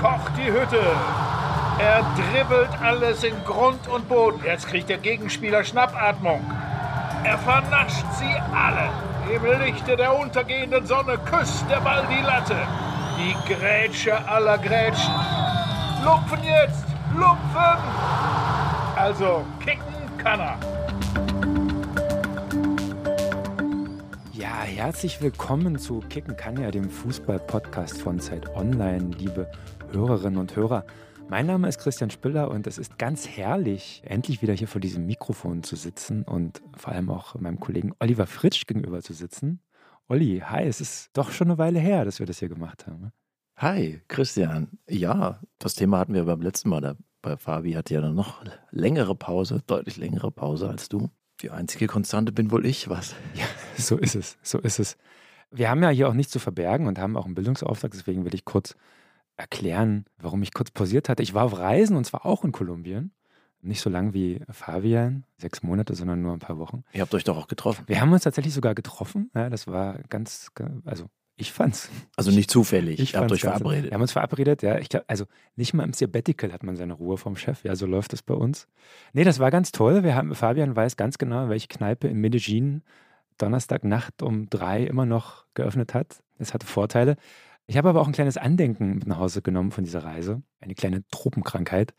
Kocht die Hütte. Er dribbelt alles in Grund und Boden. Jetzt kriegt der Gegenspieler Schnappatmung. Er vernascht sie alle. Im Lichte der untergehenden Sonne küsst der Ball die Latte. Die Grätsche aller Grätschen. Lupfen jetzt! Lupfen! Also, kicken kann er. Ja, herzlich willkommen zu Kicken kann ja, dem Fußball-Podcast von Zeit Online, liebe Hörerinnen und Hörer. Mein Name ist Christian Spiller und es ist ganz herrlich, endlich wieder hier vor diesem Mikrofon zu sitzen und vor allem auch meinem Kollegen Oliver Fritsch gegenüber zu sitzen. Olli, hi, es ist doch schon eine Weile her, dass wir das hier gemacht haben. Hi, Christian. Ja, das Thema hatten wir beim letzten Mal. Da, bei Fabi hatte ja noch längere Pause, deutlich längere Pause als du. Die einzige Konstante bin wohl ich, was? Ja, so ist es, so ist es. Wir haben ja hier auch nichts zu verbergen und haben auch einen Bildungsauftrag, deswegen will ich kurz erklären, warum ich kurz pausiert hatte. Ich war auf Reisen und zwar auch in Kolumbien. Nicht so lang wie Fabian, sechs Monate, sondern nur ein paar Wochen. Ihr habt euch doch auch getroffen. Wir haben uns tatsächlich sogar getroffen. Ja, das war ganz, also ich fand's. Also nicht zufällig. Ich Ihr habt euch verabredet. Wir haben uns verabredet, ja. Ich glaub, also nicht mal im Sabbatical hat man seine Ruhe vom Chef. Ja, so läuft es bei uns. Nee, das war ganz toll. Wir haben, Fabian weiß ganz genau, welche Kneipe in Medellin Donnerstagnacht um drei immer noch geöffnet hat. Es hatte Vorteile. Ich habe aber auch ein kleines Andenken mit nach Hause genommen von dieser Reise. Eine kleine Tropenkrankheit.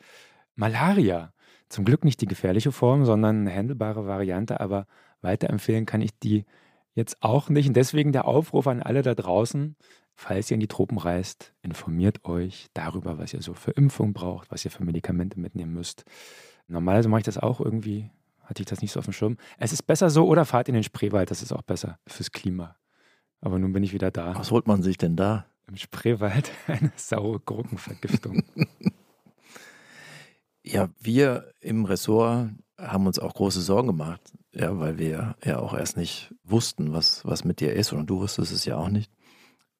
Malaria. Zum Glück nicht die gefährliche Form, sondern eine handelbare Variante, aber weiterempfehlen kann ich die jetzt auch nicht. Und deswegen der Aufruf an alle da draußen, falls ihr in die Tropen reist, informiert euch darüber, was ihr so für Impfung braucht, was ihr für Medikamente mitnehmen müsst. Normalerweise mache ich das auch irgendwie, hatte ich das nicht so auf dem Schirm. Es ist besser so oder fahrt in den Spreewald, das ist auch besser fürs Klima. Aber nun bin ich wieder da. Was holt man sich denn da? Im Spreewald eine saure Gurkenvergiftung. Ja, wir im Ressort haben uns auch große Sorgen gemacht, ja, weil wir ja auch erst nicht wussten, was, was mit dir ist und du wusstest es ja auch nicht.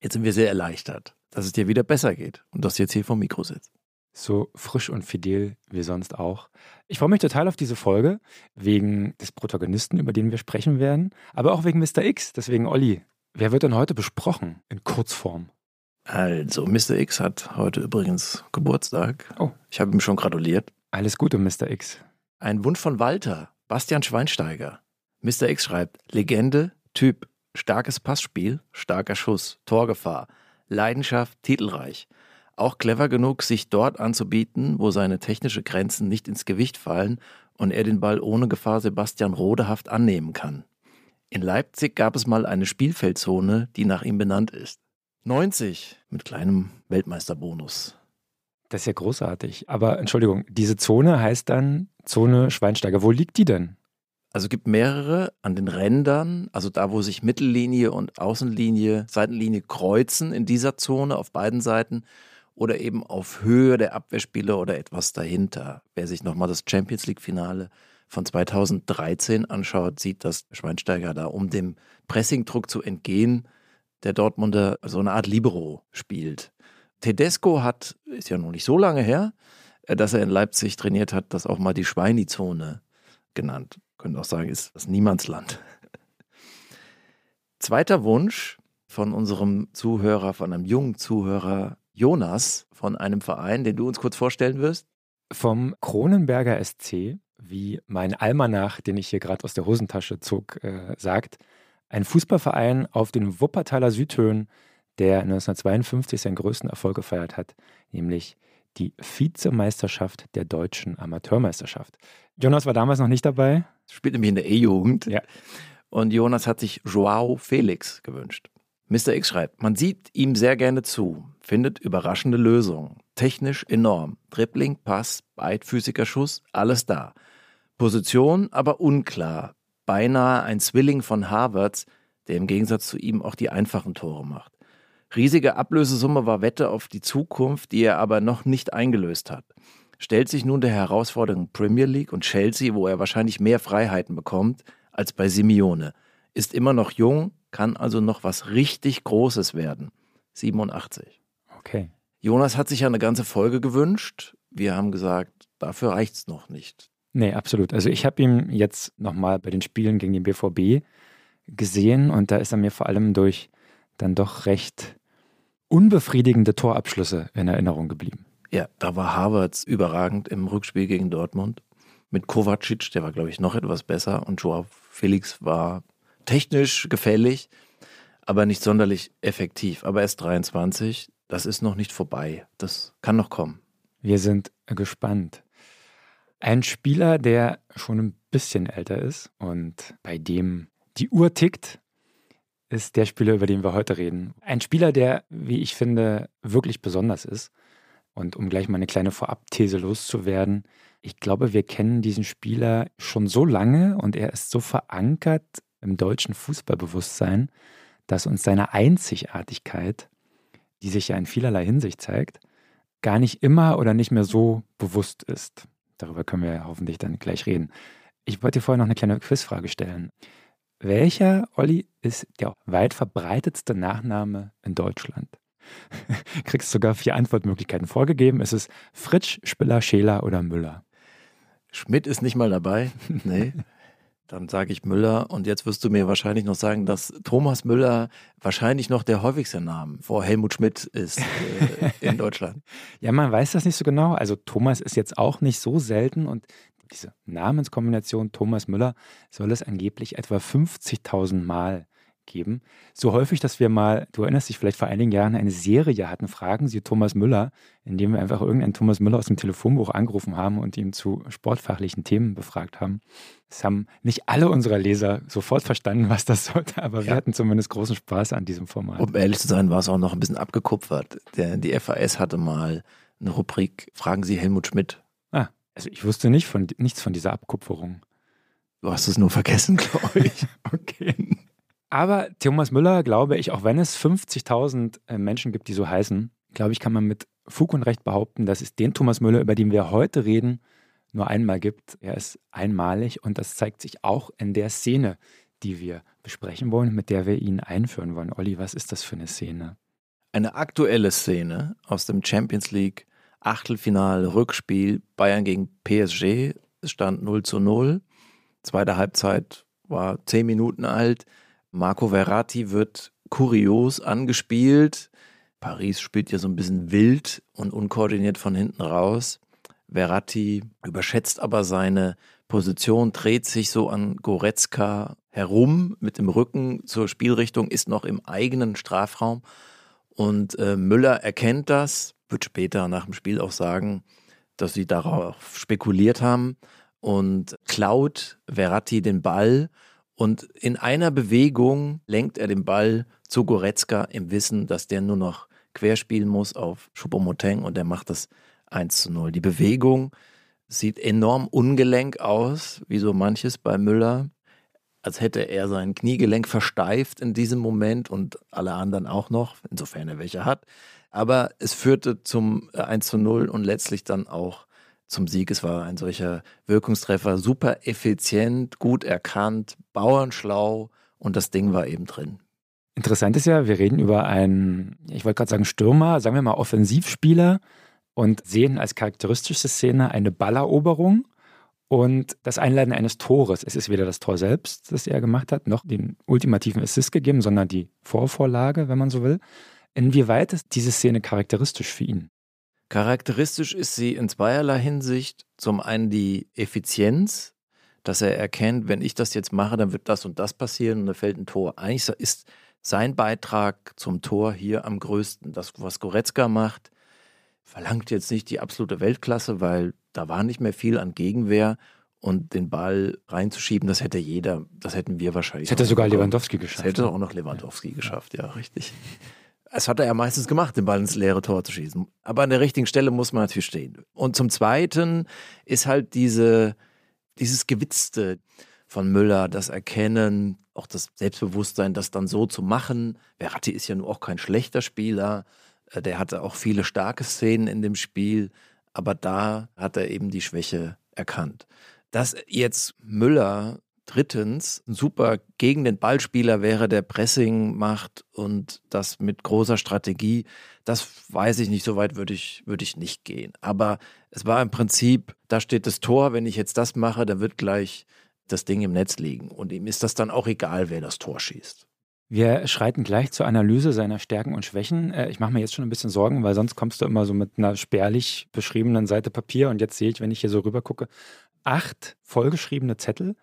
Jetzt sind wir sehr erleichtert, dass es dir wieder besser geht und dass du jetzt hier vom Mikro sitzt. so frisch und fidel wie sonst auch. Ich freue mich total auf diese Folge, wegen des Protagonisten, über den wir sprechen werden, aber auch wegen Mr. X. Deswegen, Olli, wer wird denn heute besprochen in Kurzform? Also, Mr. X hat heute übrigens Geburtstag. Oh. Ich habe ihm schon gratuliert. Alles Gute, Mr. X. Ein Wunsch von Walter, Bastian Schweinsteiger. Mr. X schreibt: Legende, Typ, starkes Passspiel, starker Schuss, Torgefahr, Leidenschaft, titelreich. Auch clever genug, sich dort anzubieten, wo seine technische Grenzen nicht ins Gewicht fallen und er den Ball ohne Gefahr Sebastian Rodehaft annehmen kann. In Leipzig gab es mal eine Spielfeldzone, die nach ihm benannt ist. 90 mit kleinem Weltmeisterbonus. Das ist ja großartig. Aber Entschuldigung, diese Zone heißt dann Zone Schweinsteiger. Wo liegt die denn? Also es gibt mehrere an den Rändern, also da, wo sich Mittellinie und Außenlinie, Seitenlinie kreuzen in dieser Zone auf beiden Seiten oder eben auf Höhe der Abwehrspieler oder etwas dahinter. Wer sich nochmal das Champions League-Finale von 2013 anschaut, sieht, dass Schweinsteiger da, um dem Pressingdruck zu entgehen, der Dortmunder so eine Art Libero spielt. Tedesco hat, ist ja noch nicht so lange her, äh, dass er in Leipzig trainiert hat, das auch mal die Schweini-Zone genannt. Können auch sagen, ist das Niemandsland. Zweiter Wunsch von unserem Zuhörer, von einem jungen Zuhörer, Jonas, von einem Verein, den du uns kurz vorstellen wirst. Vom Kronenberger SC, wie mein Almanach, den ich hier gerade aus der Hosentasche zog, äh, sagt, ein Fußballverein auf den Wuppertaler Südhöhen, der 1952 seinen größten Erfolg gefeiert hat, nämlich die Vizemeisterschaft der deutschen Amateurmeisterschaft. Jonas war damals noch nicht dabei. Spielt nämlich in der E-Jugend. Ja. Und Jonas hat sich Joao Felix gewünscht. Mr. X schreibt, man sieht ihm sehr gerne zu, findet überraschende Lösungen. Technisch enorm. Dribbling, Pass, beidfüßiger Schuss, alles da. Position aber unklar. Beinahe ein Zwilling von Harvards, der im Gegensatz zu ihm auch die einfachen Tore macht. Riesige Ablösesumme war Wette auf die Zukunft, die er aber noch nicht eingelöst hat. Stellt sich nun der Herausforderung Premier League und Chelsea, wo er wahrscheinlich mehr Freiheiten bekommt als bei Simeone. Ist immer noch jung, kann also noch was richtig Großes werden. 87. Okay. Jonas hat sich ja eine ganze Folge gewünscht. Wir haben gesagt, dafür reicht's noch nicht. Nee, absolut. Also ich habe ihn jetzt nochmal bei den Spielen gegen den BVB gesehen und da ist er mir vor allem durch dann doch recht unbefriedigende Torabschlüsse in Erinnerung geblieben. Ja, da war Havertz überragend im Rückspiel gegen Dortmund. Mit Kovacic, der war, glaube ich, noch etwas besser. Und Joao Felix war technisch gefällig, aber nicht sonderlich effektiv. Aber er ist 23. Das ist noch nicht vorbei. Das kann noch kommen. Wir sind gespannt. Ein Spieler, der schon ein bisschen älter ist und bei dem die Uhr tickt, ist der Spieler, über den wir heute reden. Ein Spieler, der, wie ich finde, wirklich besonders ist. Und um gleich mal eine kleine Vorabthese loszuwerden, ich glaube, wir kennen diesen Spieler schon so lange und er ist so verankert im deutschen Fußballbewusstsein, dass uns seine Einzigartigkeit, die sich ja in vielerlei Hinsicht zeigt, gar nicht immer oder nicht mehr so bewusst ist. Darüber können wir hoffentlich dann gleich reden. Ich wollte dir vorher noch eine kleine Quizfrage stellen. Welcher, Olli, ist der weit verbreitetste Nachname in Deutschland? Kriegst sogar vier Antwortmöglichkeiten vorgegeben. Ist es Fritsch, Spiller, Scheler oder Müller? Schmidt ist nicht mal dabei. Nee. Dann sage ich Müller und jetzt wirst du mir wahrscheinlich noch sagen, dass Thomas Müller wahrscheinlich noch der häufigste Name vor Helmut Schmidt ist äh, in Deutschland. ja, man weiß das nicht so genau. Also Thomas ist jetzt auch nicht so selten und diese Namenskombination Thomas Müller soll es angeblich etwa 50.000 Mal geben. So häufig, dass wir mal, du erinnerst dich vielleicht vor einigen Jahren, eine Serie hatten, Fragen Sie Thomas Müller, indem wir einfach irgendeinen Thomas Müller aus dem Telefonbuch angerufen haben und ihn zu sportfachlichen Themen befragt haben. Das haben nicht alle unserer Leser sofort verstanden, was das sollte, aber ja. wir hatten zumindest großen Spaß an diesem Format. Um ehrlich zu sein, war es auch noch ein bisschen abgekupfert. Der, die FAS hatte mal eine Rubrik Fragen Sie Helmut Schmidt. Ah, also ich wusste nicht von, nichts von dieser Abkupferung. Du hast es nur vergessen, glaube ich. okay. Aber Thomas Müller, glaube ich, auch wenn es 50.000 äh, Menschen gibt, die so heißen, glaube ich, kann man mit Fug und Recht behaupten, dass es den Thomas Müller, über den wir heute reden, nur einmal gibt. Er ist einmalig und das zeigt sich auch in der Szene, die wir besprechen wollen, mit der wir ihn einführen wollen. Olli, was ist das für eine Szene? Eine aktuelle Szene aus dem Champions League Achtelfinale Rückspiel Bayern gegen PSG. Es stand 0 zu 0. Zweite Halbzeit war zehn Minuten alt. Marco Verratti wird kurios angespielt. Paris spielt ja so ein bisschen wild und unkoordiniert von hinten raus. Verratti überschätzt aber seine Position, dreht sich so an Goretzka herum mit dem Rücken zur Spielrichtung, ist noch im eigenen Strafraum. Und äh, Müller erkennt das, wird später nach dem Spiel auch sagen, dass sie darauf spekuliert haben und klaut Verratti den Ball und in einer Bewegung lenkt er den Ball zu Goretzka im Wissen, dass der nur noch querspielen muss auf Choupo-Moting und der macht das 1 zu 0. Die Bewegung sieht enorm ungelenk aus, wie so manches bei Müller, als hätte er sein Kniegelenk versteift in diesem Moment und alle anderen auch noch, insofern er welche hat. Aber es führte zum 1 zu 0 und letztlich dann auch zum Sieg. Es war ein solcher Wirkungstreffer, super effizient, gut erkannt, bauernschlau und das Ding war eben drin. Interessant ist ja, wir reden über einen, ich wollte gerade sagen Stürmer, sagen wir mal Offensivspieler und sehen als charakteristische Szene eine Balleroberung und das Einleiten eines Tores. Es ist weder das Tor selbst, das er gemacht hat, noch den ultimativen Assist gegeben, sondern die Vorvorlage, wenn man so will. Inwieweit ist diese Szene charakteristisch für ihn? Charakteristisch ist sie in zweierlei Hinsicht. Zum einen die Effizienz, dass er erkennt, wenn ich das jetzt mache, dann wird das und das passieren und da fällt ein Tor. Eigentlich ist sein Beitrag zum Tor hier am größten. Das, was Goretzka macht, verlangt jetzt nicht die absolute Weltklasse, weil da war nicht mehr viel an Gegenwehr und den Ball reinzuschieben, das hätte jeder, das hätten wir wahrscheinlich. Das hätte sogar Lewandowski geschafft. Das hätte ne? auch noch Lewandowski ja. geschafft, ja, richtig. Es hat er ja meistens gemacht, den Ball ins leere Tor zu schießen. Aber an der richtigen Stelle muss man natürlich stehen. Und zum Zweiten ist halt diese, dieses Gewitzte von Müller, das Erkennen, auch das Selbstbewusstsein, das dann so zu machen. Verratti ist ja nun auch kein schlechter Spieler. Äh, der hatte auch viele starke Szenen in dem Spiel. Aber da hat er eben die Schwäche erkannt. Dass jetzt Müller drittens ein super gegen den Ballspieler wäre, der Pressing macht und das mit großer Strategie. Das weiß ich nicht, so weit würde ich, würde ich nicht gehen. Aber es war im Prinzip, da steht das Tor, wenn ich jetzt das mache, da wird gleich das Ding im Netz liegen. Und ihm ist das dann auch egal, wer das Tor schießt. Wir schreiten gleich zur Analyse seiner Stärken und Schwächen. Äh, ich mache mir jetzt schon ein bisschen Sorgen, weil sonst kommst du immer so mit einer spärlich beschriebenen Seite Papier und jetzt sehe ich, wenn ich hier so rüber gucke, acht vollgeschriebene Zettel.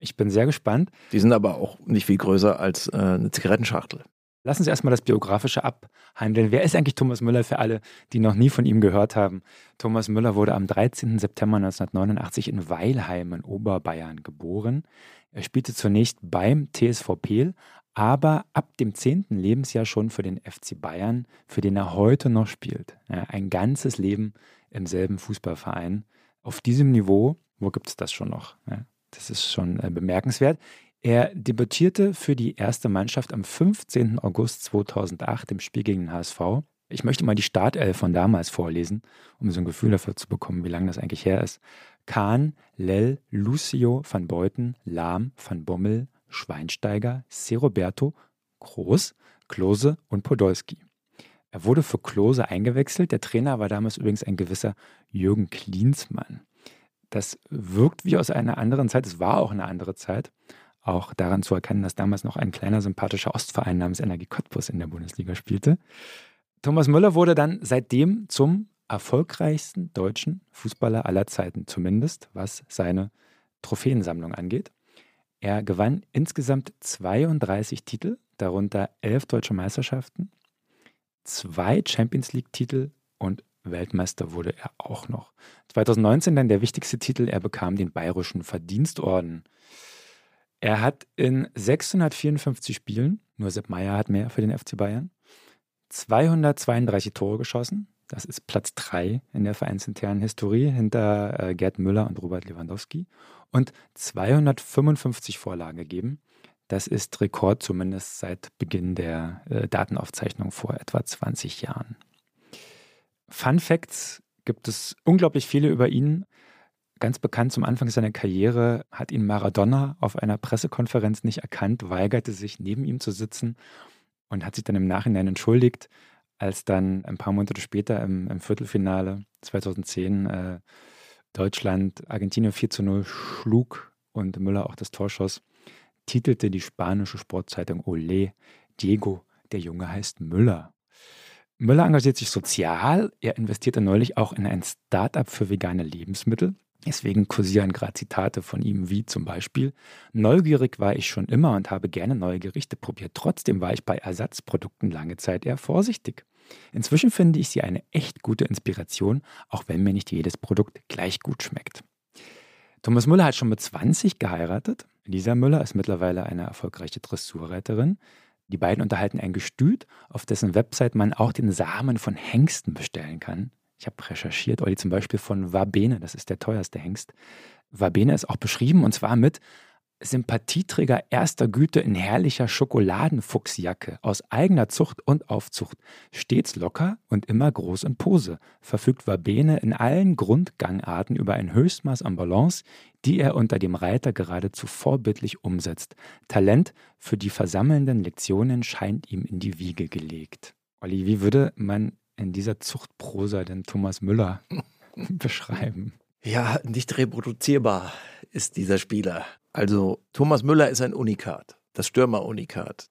Ich bin sehr gespannt. Die sind aber auch nicht viel größer als äh, eine Zigarettenschachtel. Lassen Sie erstmal das Biografische abhandeln. Wer ist eigentlich Thomas Müller für alle, die noch nie von ihm gehört haben? Thomas Müller wurde am 13. September 1989 in Weilheim in Oberbayern geboren. Er spielte zunächst beim TSV Peel, aber ab dem 10. Lebensjahr schon für den FC Bayern, für den er heute noch spielt. Ja, ein ganzes Leben im selben Fußballverein. Auf diesem Niveau, wo gibt es das schon noch? Ja, das ist schon äh, bemerkenswert. Er debütierte für die erste Mannschaft am 15. August 2008 im Spiel gegen den HSV. Ich möchte mal die Startelf von damals vorlesen, um so ein Gefühl dafür zu bekommen, wie lange das eigentlich her ist. Kahn, Lell, Lucio, Van Beuten, Lahm, Van Bommel, Schweinsteiger, Seroberto, Groß, Klose und Podolski. Er wurde für Klose eingewechselt. Der Trainer war damals übrigens ein gewisser Jürgen Klinsmann. Das wirkt wie aus einer anderen Zeit. Es war auch eine andere Zeit auch daran zu erkennen, dass damals noch ein kleiner sympathischer Ostverein namens Energie Cottbus in der Bundesliga spielte. Thomas Müller wurde dann seitdem zum erfolgreichsten deutschen Fußballer aller Zeiten, zumindest was seine Trophäensammlung angeht. Er gewann insgesamt 32 Titel, darunter elf deutsche Meisterschaften, zwei Champions League-Titel und Weltmeister wurde er auch noch. 2019 dann der wichtigste Titel, er bekam den Bayerischen Verdienstorden. Er hat in 654 Spielen, nur Sepp Meier hat mehr für den FC Bayern, 232 Tore geschossen. Das ist Platz 3 in der vereinsinternen Historie hinter äh, Gerd Müller und Robert Lewandowski. Und 255 Vorlagen gegeben. Das ist Rekord zumindest seit Beginn der äh, Datenaufzeichnung vor etwa 20 Jahren. Fun Facts gibt es unglaublich viele über ihn. Ganz bekannt zum Anfang seiner Karriere hat ihn Maradona auf einer Pressekonferenz nicht erkannt, weigerte sich, neben ihm zu sitzen und hat sich dann im Nachhinein entschuldigt, als dann ein paar Monate später im, im Viertelfinale 2010 äh, Deutschland Argentinien 4 zu 0 schlug und Müller auch das Tor schoss, titelte die spanische Sportzeitung Olé, Diego, der Junge heißt Müller. Müller engagiert sich sozial. Er investierte neulich auch in ein Start-up für vegane Lebensmittel. Deswegen kursieren gerade Zitate von ihm, wie zum Beispiel: Neugierig war ich schon immer und habe gerne neue Gerichte probiert. Trotzdem war ich bei Ersatzprodukten lange Zeit eher vorsichtig. Inzwischen finde ich sie eine echt gute Inspiration, auch wenn mir nicht jedes Produkt gleich gut schmeckt. Thomas Müller hat schon mit 20 geheiratet. Lisa Müller ist mittlerweile eine erfolgreiche Dressurreiterin. Die beiden unterhalten ein Gestüt, auf dessen Website man auch den Samen von Hengsten bestellen kann. Ich habe recherchiert, Olli, zum Beispiel von Wabene, das ist der teuerste Hengst. Wabene ist auch beschrieben und zwar mit Sympathieträger erster Güte in herrlicher Schokoladenfuchsjacke aus eigener Zucht und Aufzucht, stets locker und immer groß in Pose, verfügt Wabene in allen Grundgangarten über ein Höchstmaß an Balance, die er unter dem Reiter geradezu vorbildlich umsetzt. Talent für die versammelnden Lektionen scheint ihm in die Wiege gelegt. Olli, wie würde man in dieser Zuchtprosa denn Thomas Müller beschreiben? Ja, nicht reproduzierbar ist dieser Spieler. Also Thomas Müller ist ein Unikat, das Stürmer-Unikat.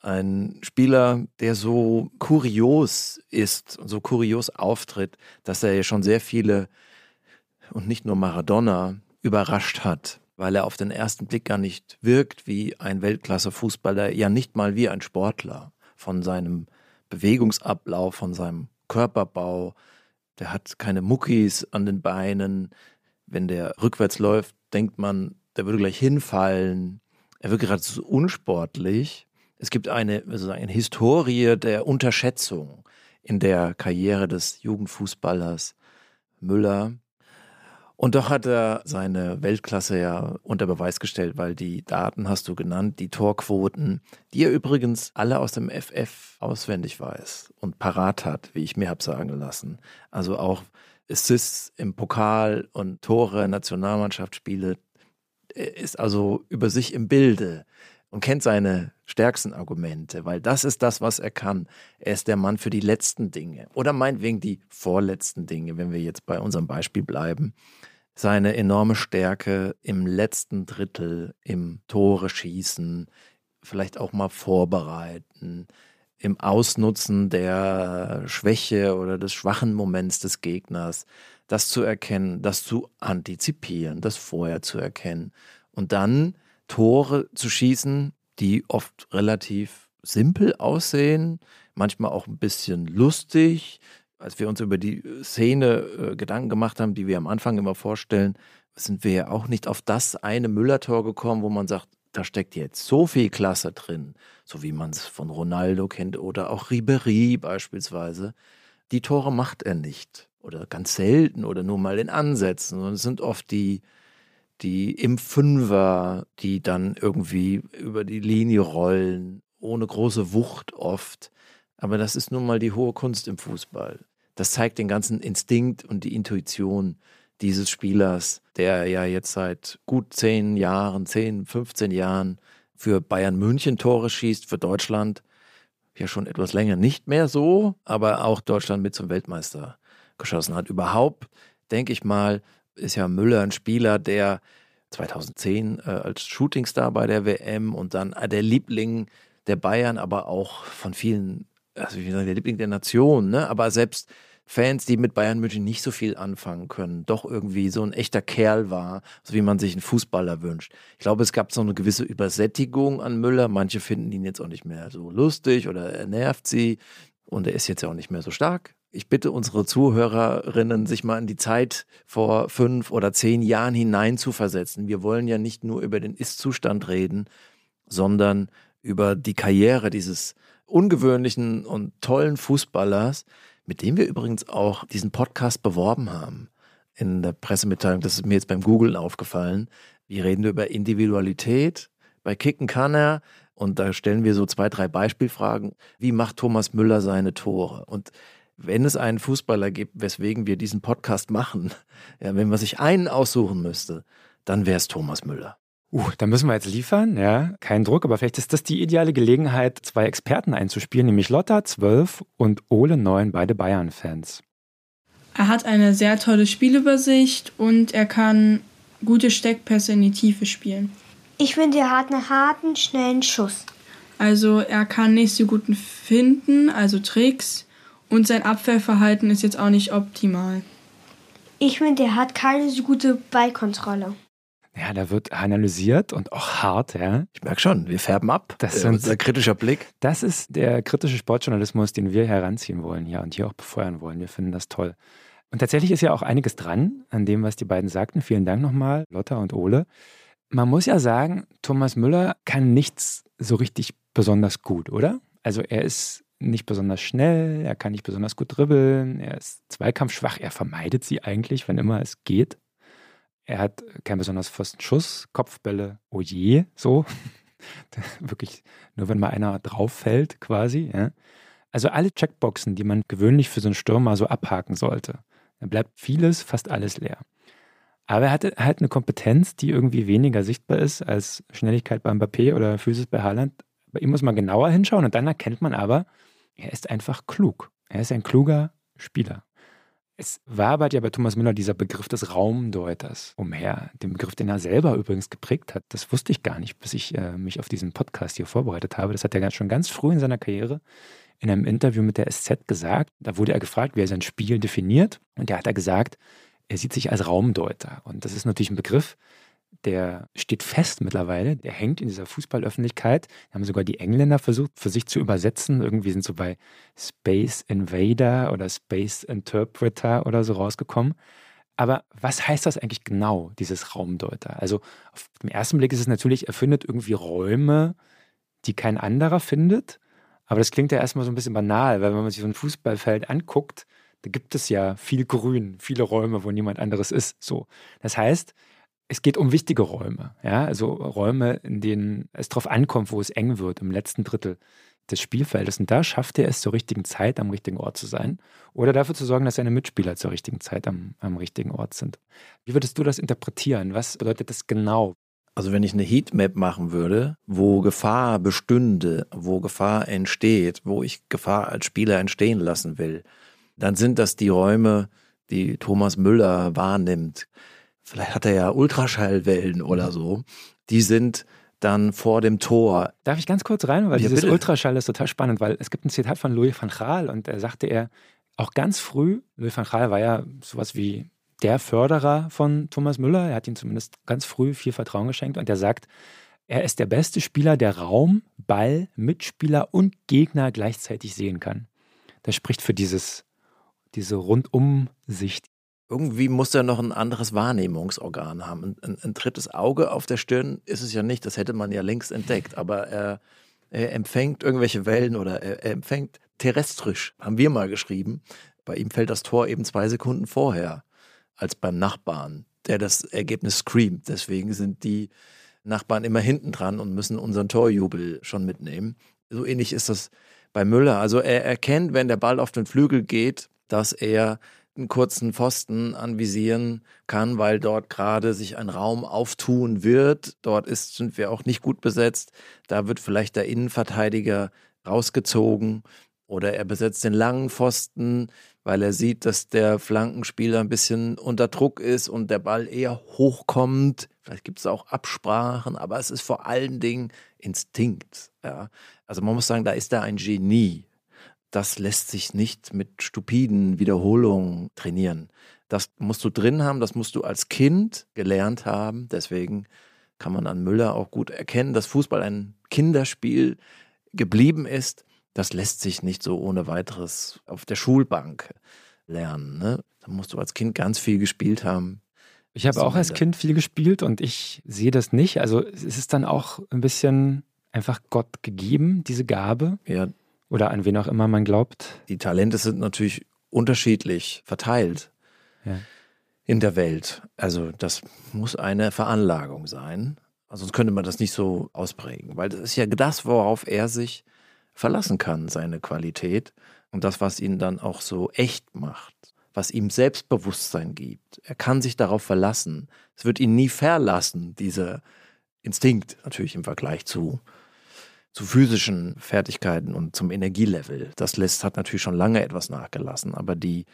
Ein Spieler, der so kurios ist und so kurios auftritt, dass er ja schon sehr viele und nicht nur Maradona überrascht hat, weil er auf den ersten Blick gar nicht wirkt wie ein Weltklasse-Fußballer, ja nicht mal wie ein Sportler von seinem Bewegungsablauf, von seinem Körperbau. Der hat keine Muckis an den Beinen. Wenn der rückwärts läuft, denkt man, der würde gleich hinfallen. Er wird gerade so unsportlich. Es gibt eine, also eine Historie der Unterschätzung in der Karriere des Jugendfußballers Müller. Und doch hat er seine Weltklasse ja unter Beweis gestellt, weil die Daten hast du genannt, die Torquoten, die er übrigens alle aus dem FF auswendig weiß und parat hat, wie ich mir habe sagen lassen. Also auch Assists im Pokal und Tore, Nationalmannschaftsspiele, ist also über sich im Bilde und kennt seine stärksten Argumente, weil das ist das, was er kann. Er ist der Mann für die letzten Dinge oder meinetwegen die vorletzten Dinge, wenn wir jetzt bei unserem Beispiel bleiben seine enorme Stärke im letzten Drittel, im Tore schießen, vielleicht auch mal vorbereiten, im Ausnutzen der Schwäche oder des schwachen Moments des Gegners, das zu erkennen, das zu antizipieren, das vorher zu erkennen und dann Tore zu schießen, die oft relativ simpel aussehen, manchmal auch ein bisschen lustig. Als wir uns über die Szene äh, Gedanken gemacht haben, die wir am Anfang immer vorstellen, sind wir ja auch nicht auf das eine Müller-Tor gekommen, wo man sagt, da steckt jetzt so viel Klasse drin, so wie man es von Ronaldo kennt oder auch Ribery beispielsweise. Die Tore macht er nicht oder ganz selten oder nur mal in Ansätzen. Und es sind oft die, die im Fünfer, die dann irgendwie über die Linie rollen, ohne große Wucht oft. Aber das ist nun mal die hohe Kunst im Fußball. Das zeigt den ganzen Instinkt und die Intuition dieses Spielers, der ja jetzt seit gut zehn Jahren, zehn, 15 Jahren für Bayern München Tore schießt, für Deutschland ja schon etwas länger nicht mehr so, aber auch Deutschland mit zum Weltmeister geschossen hat. Überhaupt, denke ich mal, ist ja Müller ein Spieler, der 2010 äh, als Shootingstar bei der WM und dann äh, der Liebling der Bayern, aber auch von vielen, also wie sagen, der Liebling der Nation, ne? aber selbst Fans, die mit Bayern München nicht so viel anfangen können, doch irgendwie so ein echter Kerl war, so wie man sich einen Fußballer wünscht. Ich glaube, es gab so eine gewisse Übersättigung an Müller. Manche finden ihn jetzt auch nicht mehr so lustig oder er nervt sie. Und er ist jetzt ja auch nicht mehr so stark. Ich bitte unsere Zuhörerinnen, sich mal in die Zeit vor fünf oder zehn Jahren hineinzuversetzen. Wir wollen ja nicht nur über den Ist-Zustand reden, sondern über die Karriere dieses ungewöhnlichen und tollen Fußballers, mit dem wir übrigens auch diesen Podcast beworben haben in der Pressemitteilung. Das ist mir jetzt beim Googlen aufgefallen. Wir reden über Individualität. Bei Kicken kann er. Und da stellen wir so zwei, drei Beispielfragen. Wie macht Thomas Müller seine Tore? Und wenn es einen Fußballer gibt, weswegen wir diesen Podcast machen, ja, wenn man sich einen aussuchen müsste, dann wäre es Thomas Müller. Uh, da müssen wir jetzt liefern, ja. Kein Druck, aber vielleicht ist das die ideale Gelegenheit, zwei Experten einzuspielen, nämlich Lotta, 12 und Ole, 9, beide Bayern-Fans. Er hat eine sehr tolle Spielübersicht und er kann gute Steckpässe in die Tiefe spielen. Ich finde, er hat einen harten, schnellen Schuss. Also er kann nicht so guten finden, also Tricks, und sein Abwehrverhalten ist jetzt auch nicht optimal. Ich finde, er hat keine so gute Ballkontrolle. Ja, da wird analysiert und auch hart, ja. Ich merke schon, wir färben ab. Das sind- unser kritischer Blick. Das ist der kritische Sportjournalismus, den wir heranziehen wollen hier und hier auch befeuern wollen. Wir finden das toll. Und tatsächlich ist ja auch einiges dran an dem, was die beiden sagten. Vielen Dank nochmal, Lotta und Ole. Man muss ja sagen, Thomas Müller kann nichts so richtig besonders gut, oder? Also er ist nicht besonders schnell, er kann nicht besonders gut dribbeln, er ist zweikampfschwach, er vermeidet sie eigentlich, wenn immer es geht. Er hat keinen besonders festen Schuss, Kopfbälle, oh je, so. Wirklich nur, wenn mal einer drauf fällt, quasi. Ja. Also alle Checkboxen, die man gewöhnlich für so einen Stürmer so abhaken sollte. Da bleibt vieles, fast alles leer. Aber er hatte halt eine Kompetenz, die irgendwie weniger sichtbar ist als Schnelligkeit beim Mbappé oder Physis bei Haaland. Bei ihm muss man genauer hinschauen und dann erkennt man aber, er ist einfach klug. Er ist ein kluger Spieler. Es wabert ja bei Thomas Müller dieser Begriff des Raumdeuters umher. Den Begriff, den er selber übrigens geprägt hat. Das wusste ich gar nicht, bis ich äh, mich auf diesen Podcast hier vorbereitet habe. Das hat er schon ganz früh in seiner Karriere in einem Interview mit der SZ gesagt. Da wurde er gefragt, wie er sein Spiel definiert. Und da hat er gesagt, er sieht sich als Raumdeuter. Und das ist natürlich ein Begriff, der steht fest mittlerweile. Der hängt in dieser Fußballöffentlichkeit. Da haben sogar die Engländer versucht, für sich zu übersetzen. Irgendwie sind so bei Space Invader oder Space Interpreter oder so rausgekommen. Aber was heißt das eigentlich genau, dieses Raumdeuter? Also auf den ersten Blick ist es natürlich, er findet irgendwie Räume, die kein anderer findet. Aber das klingt ja erstmal so ein bisschen banal, weil wenn man sich so ein Fußballfeld anguckt, da gibt es ja viel Grün, viele Räume, wo niemand anderes ist. So. Das heißt, es geht um wichtige Räume, ja, also Räume, in denen es drauf ankommt, wo es eng wird, im letzten Drittel des Spielfeldes. Und da schafft er es zur richtigen Zeit am richtigen Ort zu sein oder dafür zu sorgen, dass seine Mitspieler zur richtigen Zeit am, am richtigen Ort sind. Wie würdest du das interpretieren? Was bedeutet das genau? Also wenn ich eine Heatmap machen würde, wo Gefahr bestünde, wo Gefahr entsteht, wo ich Gefahr als Spieler entstehen lassen will, dann sind das die Räume, die Thomas Müller wahrnimmt. Vielleicht hat er ja Ultraschallwellen oder so. Die sind dann vor dem Tor. Darf ich ganz kurz rein? Weil Ja, dieses bitte. Ultraschall ist total spannend, weil es gibt ein Zitat von Louis van Gaal und er sagte er auch ganz früh, Louis van Gaal war ja sowas wie der Förderer von Thomas Müller, er hat ihm zumindest ganz früh viel Vertrauen geschenkt und er sagt, er ist der beste Spieler, der Raum, Ball, Mitspieler und Gegner gleichzeitig sehen kann. Das spricht für dieses, diese Rundumsicht. Irgendwie muss er noch ein anderes Wahrnehmungsorgan haben. Ein, ein, drittes Auge auf der Stirn ist es ja nicht, das hätte man ja längst entdeckt. Aber er, er empfängt irgendwelche Wellen oder er, er empfängt terrestrisch, haben wir mal geschrieben. Bei ihm fällt das Tor eben zwei Sekunden vorher als beim Nachbarn, der das Ergebnis screamt. Deswegen sind die Nachbarn immer hinten dran und müssen unseren Torjubel schon mitnehmen. So ähnlich ist das bei Müller. Also er erkennt, wenn der Ball auf den Flügel geht, dass er einen kurzen Pfosten anvisieren kann, weil dort gerade sich ein Raum auftun wird. Dort ist, sind wir auch nicht gut besetzt. Da wird vielleicht der Innenverteidiger rausgezogen oder er besetzt den langen Pfosten, weil er sieht, dass der Flankenspieler ein bisschen unter Druck ist und der Ball eher hochkommt. Vielleicht gibt es auch Absprachen, aber es ist vor allen Dingen Instinkt. Ja. Also man muss sagen, da ist er ein Genie. Das lässt sich nicht mit stupiden Wiederholungen trainieren. Das musst du drin haben, das musst du als Kind gelernt haben. Deswegen kann man an Müller auch gut erkennen, dass Fußball ein Kinderspiel geblieben ist. Das lässt sich nicht so ohne weiteres auf der Schulbank lernen. Ne? Da musst du als Kind ganz viel gespielt haben. Ich habe auch als. Kind viel gespielt und ich sehe das nicht. Also es ist dann auch ein bisschen einfach Gott gegeben, diese Gabe. Ja, Oder an wen auch immer man glaubt. die Talente sind natürlich unterschiedlich verteilt Ja. in der Welt. Also das muss eine Veranlagung sein. Also sonst könnte man das nicht so ausprägen, weil das ist ja das, worauf er sich verlassen kann, seine Qualität und das, was ihn dann auch so echt macht, was ihm Selbstbewusstsein gibt. Er kann sich darauf verlassen. Es wird ihn nie verlassen, dieser Instinkt natürlich im Vergleich zu zu physischen Fertigkeiten und zum Energielevel. Das lässt, hat natürlich schon lange etwas nachgelassen, aber die,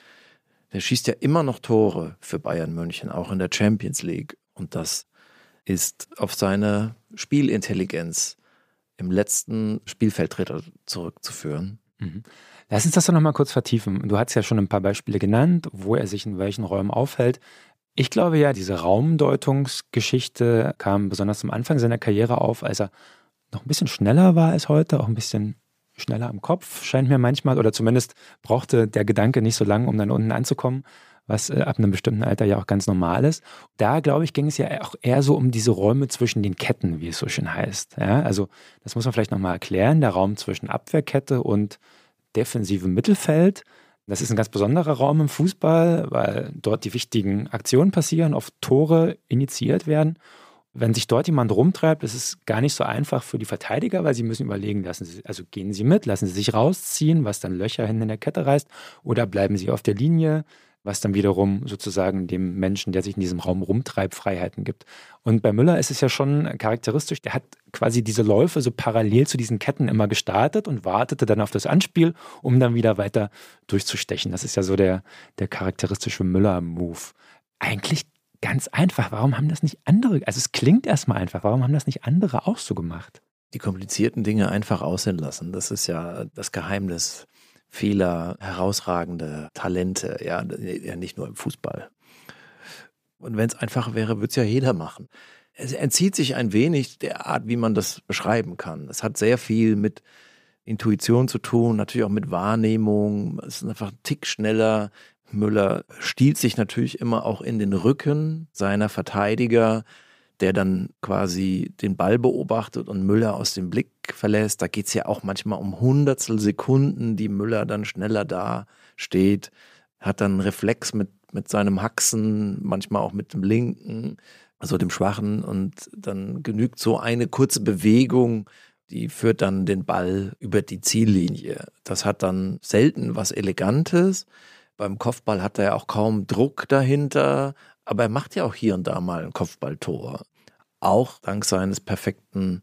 der schießt ja immer noch Tore für Bayern München, auch in der Champions League. Und das ist auf seine Spielintelligenz im letzten Spielfelddrittel zurückzuführen. Lass uns das doch nochmal kurz vertiefen. Du hast ja schon ein paar Beispiele genannt, wo er sich in welchen Räumen aufhält. Ich glaube ja, diese Raumdeutungsgeschichte kam besonders am Anfang seiner Karriere auf, als er noch ein bisschen schneller war als heute, auch ein bisschen schneller am Kopf, scheint mir manchmal, oder zumindest brauchte der Gedanke nicht so lange, um dann unten anzukommen, was äh, ab einem bestimmten Alter ja auch ganz normal ist. Da, glaube ich, ging es ja auch eher so um diese Räume zwischen den Ketten, wie es so schön heißt. Ja, also das muss man vielleicht nochmal erklären, der Raum zwischen Abwehrkette und defensivem Mittelfeld. Das ist ein ganz besonderer Raum im Fußball, weil dort die wichtigen Aktionen passieren, oft Tore initiiert werden. Wenn sich dort jemand rumtreibt, ist es gar nicht so einfach für die Verteidiger, weil sie müssen überlegen, lassen sie, also gehen sie mit, lassen sie sich rausziehen, was dann Löcher hinten in der Kette reißt, oder bleiben sie auf der Linie, was dann wiederum sozusagen dem Menschen, der sich in diesem Raum rumtreibt, Freiheiten gibt. Und bei Müller ist es ja schon charakteristisch, der hat quasi diese Läufe so parallel zu diesen Ketten immer gestartet und wartete dann auf das Anspiel, um dann wieder weiter durchzustechen. Das ist ja so der, der charakteristische Müller-Move. Eigentlich ganz einfach. Warum haben das nicht andere? Also es klingt erstmal einfach. Warum haben das nicht andere auch so gemacht? Die komplizierten Dinge einfach aussehen lassen. Das ist ja das Geheimnis vieler herausragende Talente, ja, ja nicht nur im Fußball. Und wenn es einfach wäre, würde es ja jeder machen. Es entzieht sich ein wenig der Art, wie man das beschreiben kann. Es hat sehr viel mit Intuition zu tun, natürlich auch mit Wahrnehmung. Es ist einfach ein Tick schneller. Müller stiehlt sich natürlich immer auch in den Rücken seiner Verteidiger, der dann quasi den Ball beobachtet und Müller aus dem Blick verlässt. Da geht es ja auch manchmal um Hundertstel Sekunden, die Müller dann schneller da steht, hat dann einen Reflex mit, mit seinem Haxen, manchmal auch mit dem linken, also dem schwachen und dann genügt so eine kurze Bewegung, die führt dann den Ball über die Ziellinie. Das hat dann selten was Elegantes. Beim Kopfball hat er ja auch kaum Druck dahinter, aber er macht ja auch hier und da mal ein Kopfballtor. Auch dank seines perfekten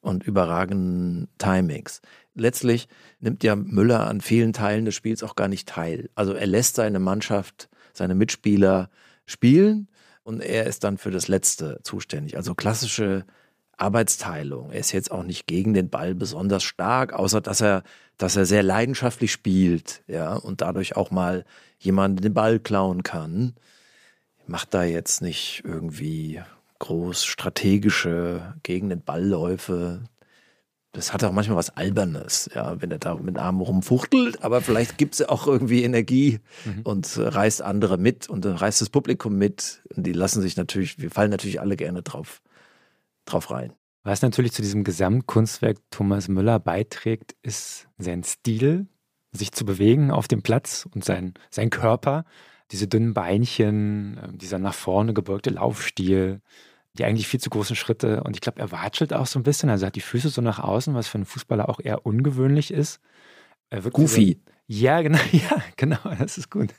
und überragenden Timings. Letztlich nimmt ja Müller an vielen Teilen des Spiels auch gar nicht teil. Also er lässt seine Mannschaft, seine Mitspieler spielen und er ist dann für das Letzte zuständig. Also klassische Arbeitsteilung. Er ist jetzt auch nicht gegen den Ball besonders stark, außer dass er, dass er sehr leidenschaftlich spielt, ja, und dadurch auch mal jemanden den Ball klauen kann. Macht da jetzt nicht irgendwie groß strategische gegen den Ballläufe. Das hat auch manchmal was Albernes, ja, wenn er da mit Armen rumfuchtelt, aber vielleicht gibt es auch irgendwie Energie mhm. und reißt andere mit und dann reißt das Publikum mit. Und die lassen sich natürlich, wir fallen natürlich alle gerne drauf drauf rein. Was natürlich zu diesem Gesamtkunstwerk Thomas Müller beiträgt, ist sein Stil, sich zu bewegen auf dem Platz und sein, sein Körper, diese dünnen Beinchen, ähm, dieser nach vorne gebeugte Laufstil, die eigentlich viel zu großen Schritte. Und ich glaube, er watschelt auch so ein bisschen, also hat die Füße so nach außen, was für einen Fußballer auch eher ungewöhnlich ist. Goofy. So, ja, genau, ja, genau, das ist gut.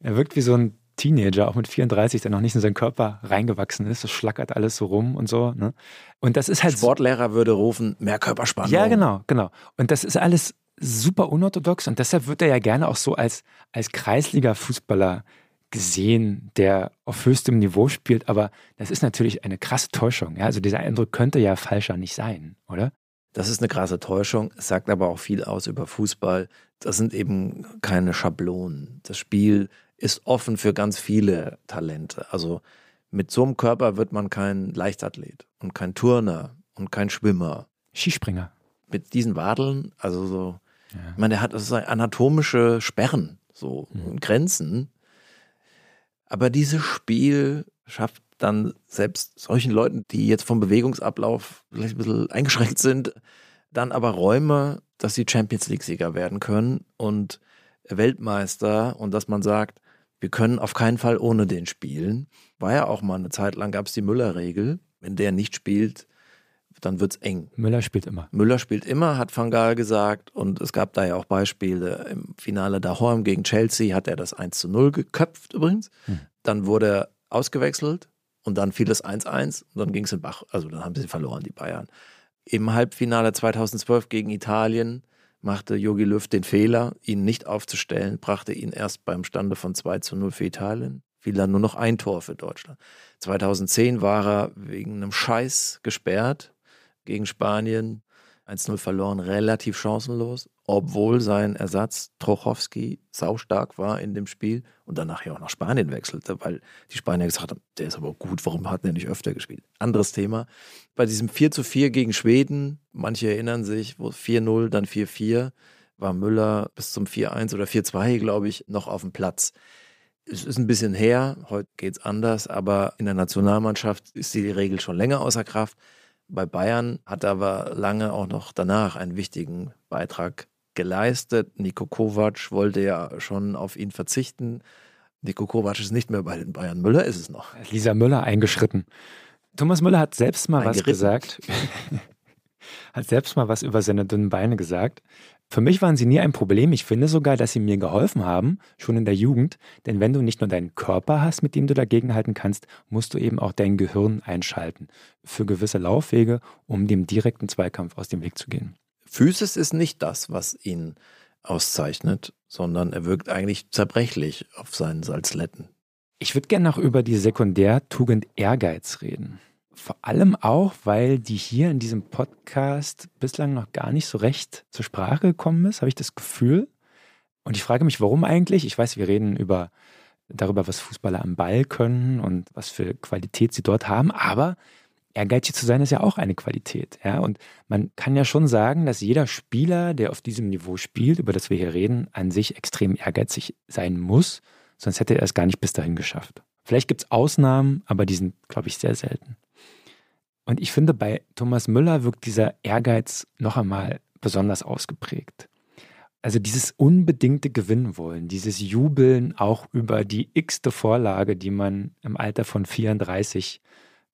Er wirkt wie so ein Teenager, auch mit 34, der noch nicht in seinen Körper reingewachsen ist. Das schlackert alles so rum und so. Ne? Und das ist halt. Sportlehrer würde rufen, mehr Körperspannung. Ja, genau, genau. Und das ist alles super unorthodox und deshalb wird er ja gerne auch so als, als Kreisliga-Fußballer gesehen, der auf höchstem Niveau spielt, aber das ist natürlich eine krasse Täuschung. Ja? Also dieser Eindruck könnte ja falscher nicht sein, oder? Das ist eine krasse Täuschung. Es sagt aber auch viel aus über Fußball. Das sind eben keine Schablonen. Das Spiel ist offen für ganz viele Talente. Also mit so einem Körper wird man kein Leichtathlet und kein Turner und kein Schwimmer. Skispringer. Mit diesen Wadeln, also so, ja. ich meine, der hat so anatomische Sperren, so mhm. Grenzen. Aber dieses Spiel schafft dann selbst solchen Leuten, die jetzt vom Bewegungsablauf vielleicht ein bisschen eingeschränkt sind, dann aber Räume, dass sie Champions League-Sieger werden können und Weltmeister und dass man sagt, wir können auf keinen Fall ohne den spielen. War ja auch mal eine Zeit lang, gab es die Müller-Regel. Wenn der nicht spielt, dann wird es eng. Müller spielt immer. Müller spielt immer, hat Van Gaal gesagt. Und es gab da ja auch Beispiele. Im Finale Dahorm gegen Chelsea hat er das 1 zu 0 geköpft übrigens. Hm. Dann wurde er ausgewechselt und dann fiel es 1-1 und dann ging es in Bach. Also dann haben sie verloren, die Bayern. Im Halbfinale 2012 gegen Italien machte Jogi Löw den Fehler, ihn nicht aufzustellen, brachte ihn erst beim Stande von 2 zu 0 für Italien, fiel dann nur noch ein Tor für Deutschland. 2010 war er wegen einem Scheiß gesperrt gegen Spanien, 1-0 verloren, relativ chancenlos, obwohl sein Ersatz Trochowski saustark war in dem Spiel und danach ja auch nach Spanien wechselte, weil die Spanier gesagt haben, der ist aber gut, warum hat er nicht öfter gespielt? Anderes Thema. Bei diesem 4 zu 4 gegen Schweden, manche erinnern sich, wo 4-0, dann 4-4, war Müller bis zum 4-1 oder 4-2, glaube ich, noch auf dem Platz. Es ist ein bisschen her, heute geht es anders, aber in der Nationalmannschaft ist die Regel schon länger außer Kraft bei Bayern, hat aber lange auch noch danach einen wichtigen Beitrag geleistet. Nico Kovac wollte ja schon auf ihn verzichten. Nico Kovac ist nicht mehr bei den Bayern. Müller ist es noch. Lisa Müller eingeschritten. Thomas Müller hat selbst mal was gesagt. hat selbst mal was über seine dünnen Beine gesagt. Für mich waren sie nie ein Problem. Ich finde sogar, dass sie mir geholfen haben, schon in der Jugend. Denn wenn du nicht nur deinen Körper hast, mit dem du dagegenhalten kannst, musst du eben auch dein Gehirn einschalten. Für gewisse Laufwege, um dem direkten Zweikampf aus dem Weg zu gehen. Physis ist nicht das, was ihn auszeichnet, sondern er wirkt eigentlich zerbrechlich auf seinen Salzletten. Ich würde gerne noch über die Sekundärtugend Ehrgeiz reden. Vor allem auch, weil die hier in diesem Podcast bislang noch gar nicht so recht zur Sprache gekommen ist, habe ich das Gefühl. Und ich frage mich, warum eigentlich? Ich weiß, wir reden über darüber, was Fußballer am Ball können und was für Qualität sie dort haben, aber ehrgeizig zu sein ist ja auch eine Qualität. Ja? Und man kann ja schon sagen, dass jeder Spieler, der auf diesem Niveau spielt, über das wir hier reden, an sich extrem ehrgeizig sein muss, sonst hätte er es gar nicht bis dahin geschafft. Vielleicht gibt es Ausnahmen, aber die sind, glaube ich, sehr selten. Und ich finde, bei Thomas Müller wirkt dieser Ehrgeiz noch einmal besonders ausgeprägt. Also dieses unbedingte Gewinnwollen, dieses Jubeln auch über die x-te Vorlage, die man im Alter von 34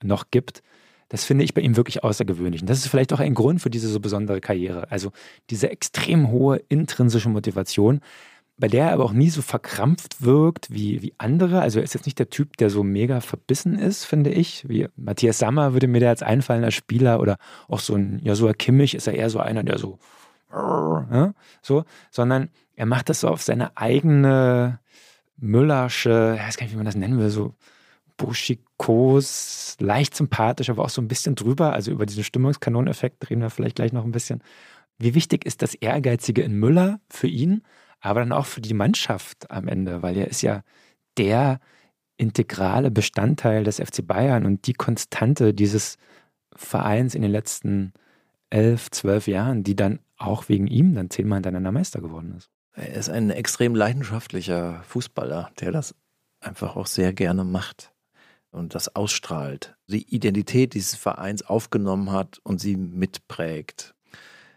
noch gibt, das finde ich bei ihm wirklich außergewöhnlich. Und das ist vielleicht auch ein Grund für diese so besondere Karriere. Also diese extrem hohe intrinsische Motivation, bei der er aber auch nie so verkrampft wirkt wie, wie andere. Also er ist jetzt nicht der Typ, der so mega verbissen ist, finde ich. Wie Matthias Sammer würde mir da jetzt einfallen als Spieler oder auch so ein Joshua Kimmich ist er eher so einer, der so, ja, so, sondern er macht das so auf seine eigene Müllersche, ich weiß gar nicht, wie man das nennen will, so buschikos, leicht sympathisch, aber auch so ein bisschen drüber. Also über diesen Stimmungskanoneffekt reden wir vielleicht gleich noch ein bisschen. Wie wichtig ist das Ehrgeizige in Müller für ihn, aber dann auch für die Mannschaft am Ende, weil er ist ja der integrale Bestandteil des FC Bayern und die Konstante dieses Vereins in den letzten elf, zwölf Jahren, die dann auch wegen ihm dann zehnmal hintereinander Meister geworden ist. Er ist ein extrem leidenschaftlicher Fußballer, der das einfach auch sehr gerne macht und das ausstrahlt. Die Identität dieses Vereins aufgenommen hat und sie mitprägt.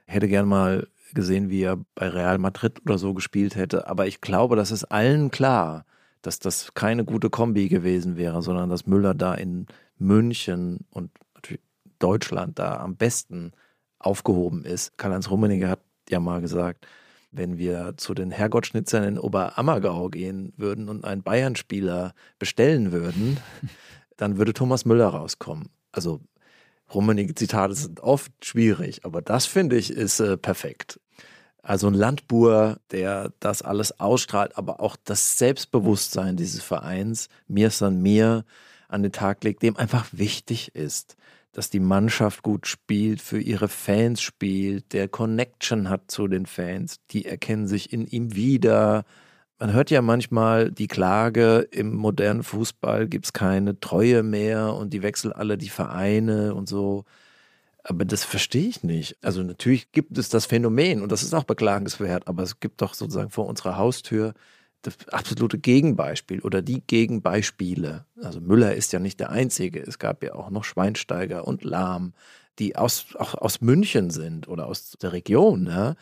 Ich hätte gern mal gesehen, wie er bei Real Madrid oder so gespielt hätte, aber ich glaube, das ist allen klar, dass das keine gute Kombi gewesen wäre, sondern dass Müller da in München und natürlich Deutschland da am besten aufgehoben ist. Karl-Heinz Rummenigge hat ja mal gesagt, wenn wir zu den Herrgottschnitzern in Oberammergau gehen würden und einen Bayern-Spieler bestellen würden, dann würde Thomas Müller rauskommen. Also Rummenigge-Zitate sind oft schwierig, aber das finde ich ist äh, perfekt. Also ein Landbur, der das alles ausstrahlt, aber auch das Selbstbewusstsein dieses Vereins, mir san mir, an den Tag legt, dem einfach wichtig ist dass die Mannschaft gut spielt, für ihre Fans spielt, der Connection hat zu den Fans, die erkennen sich in ihm wieder. Man hört ja manchmal die Klage, im modernen Fußball gibt es keine Treue mehr und die wechseln alle die Vereine und so. Aber das verstehe ich nicht. Also natürlich gibt es das Phänomen und das ist auch beklagenswert, aber es gibt doch sozusagen vor unserer Haustür das absolute Gegenbeispiel oder die Gegenbeispiele. Also Müller ist ja nicht der Einzige. Es gab ja auch noch Schweinsteiger und Lahm, die aus, auch aus München sind oder aus der Region ja,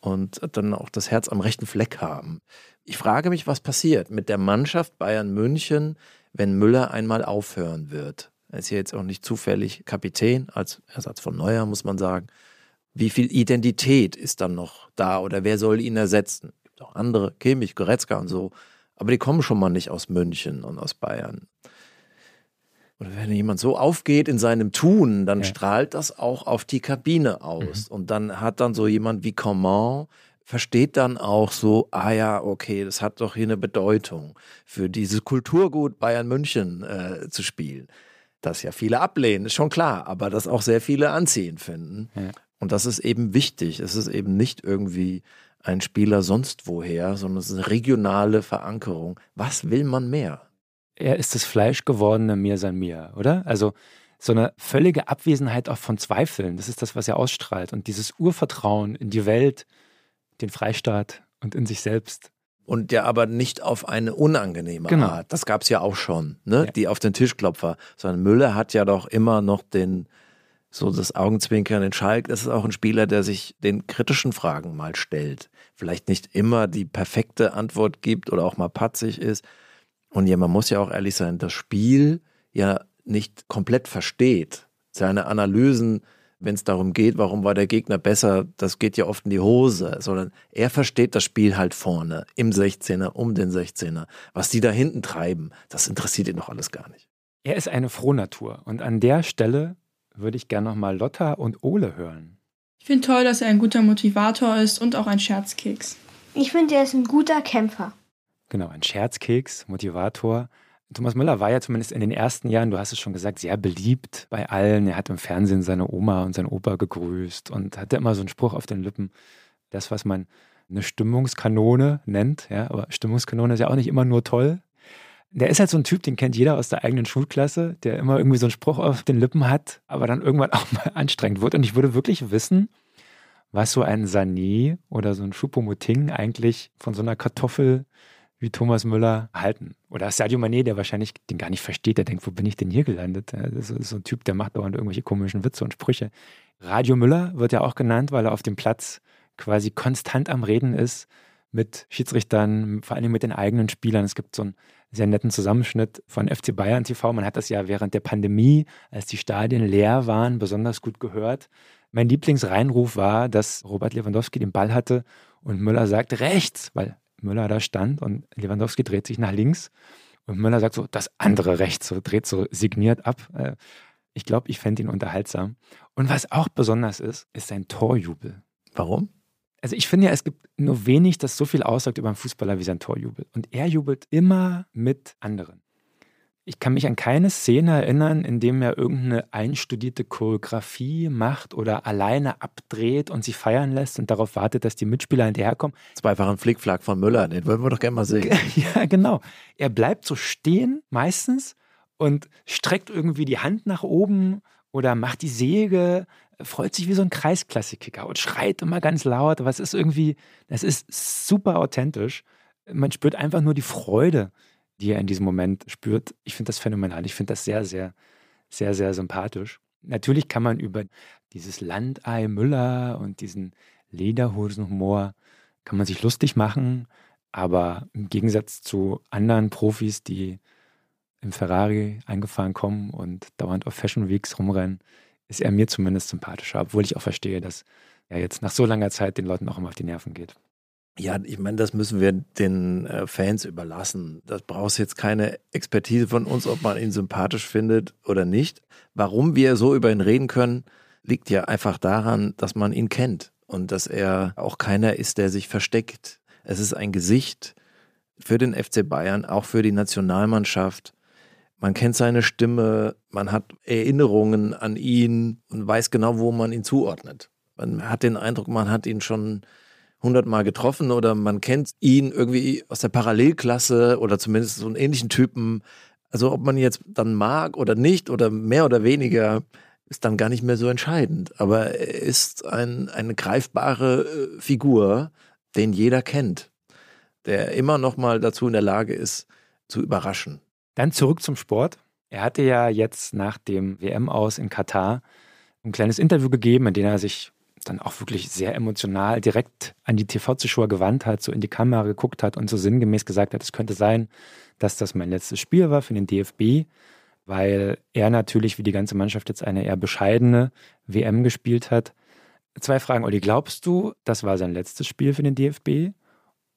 und dann auch das Herz am rechten Fleck haben. Ich frage mich, was passiert mit der Mannschaft Bayern München, wenn Müller einmal aufhören wird. Er ist ja jetzt auch nicht zufällig Kapitän, als Ersatz von Neuer, muss man sagen. Wie viel Identität ist dann noch da oder wer soll ihn ersetzen? gibt auch andere, Kimmich, Goretzka und so, aber die kommen schon mal nicht aus München und aus Bayern. Und wenn jemand so aufgeht in seinem Tun, dann ja. strahlt das auch auf die Kabine aus. Mhm. Und dann hat dann so jemand wie Coman, versteht dann auch so, ah ja, okay, das hat doch hier eine Bedeutung, für dieses Kulturgut Bayern München äh, zu spielen. Das ja viele ablehnen, ist schon klar, aber das auch sehr viele anziehen finden. Ja. Und das ist eben wichtig. Es ist eben nicht irgendwie ein Spieler sonst woher, sondern es ist eine regionale Verankerung. Was will man mehr? Er ist das Fleischgewordene Mir san mir, oder? Also so eine völlige Abwesenheit auch von Zweifeln. Das ist das, was er ausstrahlt. Und dieses Urvertrauen in die Welt, den Freistaat und in sich selbst. Und ja, aber nicht auf eine unangenehme genau. Art. Das gab es ja auch schon, ne? Ja. Die auf den Tischklopfer. Sondern Müller hat ja doch immer noch den, so das Augenzwinkern in Schalk. Das ist auch ein Spieler, der sich den kritischen Fragen mal stellt vielleicht nicht immer die perfekte Antwort gibt oder auch mal patzig ist. Und ja, man muss ja auch ehrlich sein, das Spiel ja nicht komplett versteht. Seine Analysen, wenn es darum geht, warum war der Gegner besser, das geht ja oft in die Hose, sondern er versteht das Spiel halt vorne, im 16er, um den 16er. Was die da hinten treiben, das interessiert ihn doch alles gar nicht. Er ist eine Frohnatur und an der Stelle würde ich gerne nochmal Lotta und Ole hören. Ich finde toll, dass er ein guter Motivator ist und auch ein Scherzkeks. Ich finde, er ist ein guter Kämpfer. Genau, ein Scherzkeks, Motivator. Thomas Müller war ja zumindest in den ersten Jahren, du hast es schon gesagt, sehr beliebt bei allen. Er hat im Fernsehen seine Oma und seinen Opa gegrüßt und hatte immer so einen Spruch auf den Lippen. Das, was man eine Stimmungskanone nennt, ja, aber Stimmungskanone ist ja auch nicht immer nur toll, der ist halt so ein Typ, den kennt jeder aus der eigenen Schulklasse, der immer irgendwie so einen Spruch auf den Lippen hat, aber dann irgendwann auch mal anstrengend wird. Und ich würde wirklich wissen, was so ein Sané oder so ein Choupo-Moting eigentlich von so einer Kartoffel wie Thomas Müller halten. Oder Sadio Mané, der wahrscheinlich den gar nicht versteht, der denkt, wo bin ich denn hier gelandet? Das ist so ein Typ, der macht dauernd irgendwelche komischen Witze und Sprüche. Radio Müller wird ja auch genannt, weil er auf dem Platz quasi konstant am Reden ist mit Schiedsrichtern, vor allem mit den eigenen Spielern. Es gibt so einen sehr netten Zusammenschnitt von FC Bayern TV. Man hat das ja während der Pandemie, als die Stadien leer waren, besonders gut gehört. Mein Lieblingsreinruf war, dass Robert Lewandowski den Ball hatte und Müller sagt rechts, weil Müller da stand und Lewandowski dreht sich nach links und Müller sagt so, das andere rechts, so dreht so signiert ab. Äh, ich glaube, ich fände ihn unterhaltsam. Und was auch besonders ist, ist sein Torjubel. Warum? Also ich finde ja, es gibt nur wenig, das so viel aussagt über einen Fußballer wie sein Torjubel. Und er jubelt immer mit anderen. Ich kann mich an keine Szene erinnern, in dem er irgendeine einstudierte Choreografie macht oder alleine abdreht und sich feiern lässt und darauf wartet, dass die Mitspieler hinterherkommen. Zweifachen Flickflack von Müller, den würden wir doch gerne mal sehen. Ja, genau. Er bleibt so stehen meistens und streckt irgendwie die Hand nach oben oder macht die Säge, freut sich wie so ein Kreisklassiker und schreit immer ganz laut. Aber es ist irgendwie, es ist super authentisch. Man spürt einfach nur die Freude die er in diesem Moment spürt. Ich finde das phänomenal. Ich finde das sehr, sehr, sehr, sehr sympathisch. Natürlich kann man über dieses Landei Müller und diesen Lederhosenhumor kann man sich lustig machen, aber im Gegensatz zu anderen Profis, die im Ferrari eingefahren kommen und dauernd auf Fashion Weeks rumrennen, ist er mir zumindest sympathischer, obwohl ich auch verstehe, dass er jetzt nach so langer Zeit den Leuten auch immer auf die Nerven geht. Ja, ich meine, das müssen wir den äh, Fans überlassen. Das brauchst jetzt keine Expertise von uns, ob man ihn sympathisch findet oder nicht. Warum wir so über ihn reden können, liegt ja einfach daran, dass man ihn kennt und dass er auch keiner ist, der sich versteckt. Es ist ein Gesicht für den FC Bayern, auch für die Nationalmannschaft. Man kennt seine Stimme, man hat Erinnerungen an ihn und weiß genau, wo man ihn zuordnet. Man hat den Eindruck, man hat ihn schon hundertmal getroffen oder man kennt ihn irgendwie aus der Parallelklasse oder zumindest so einen ähnlichen Typen. Also ob man jetzt dann mag oder nicht oder mehr oder weniger, ist dann gar nicht mehr so entscheidend. Aber er ist ein, eine greifbare äh, Figur, den jeder kennt, der immer noch mal dazu in der Lage ist, zu überraschen. Dann zurück zum Sport. Er hatte ja jetzt nach dem WM aus in Katar ein kleines Interview gegeben, in dem er sich dann auch wirklich sehr emotional direkt an die TV-Zuschauer gewandt hat, so in die Kamera geguckt hat und so sinngemäß gesagt hat, es könnte sein, dass das mein letztes Spiel war für den DFB, weil er natürlich wie die ganze Mannschaft jetzt eine eher bescheidene WM gespielt hat. Zwei Fragen, Olli. Glaubst du, das war sein letztes Spiel für den DFB?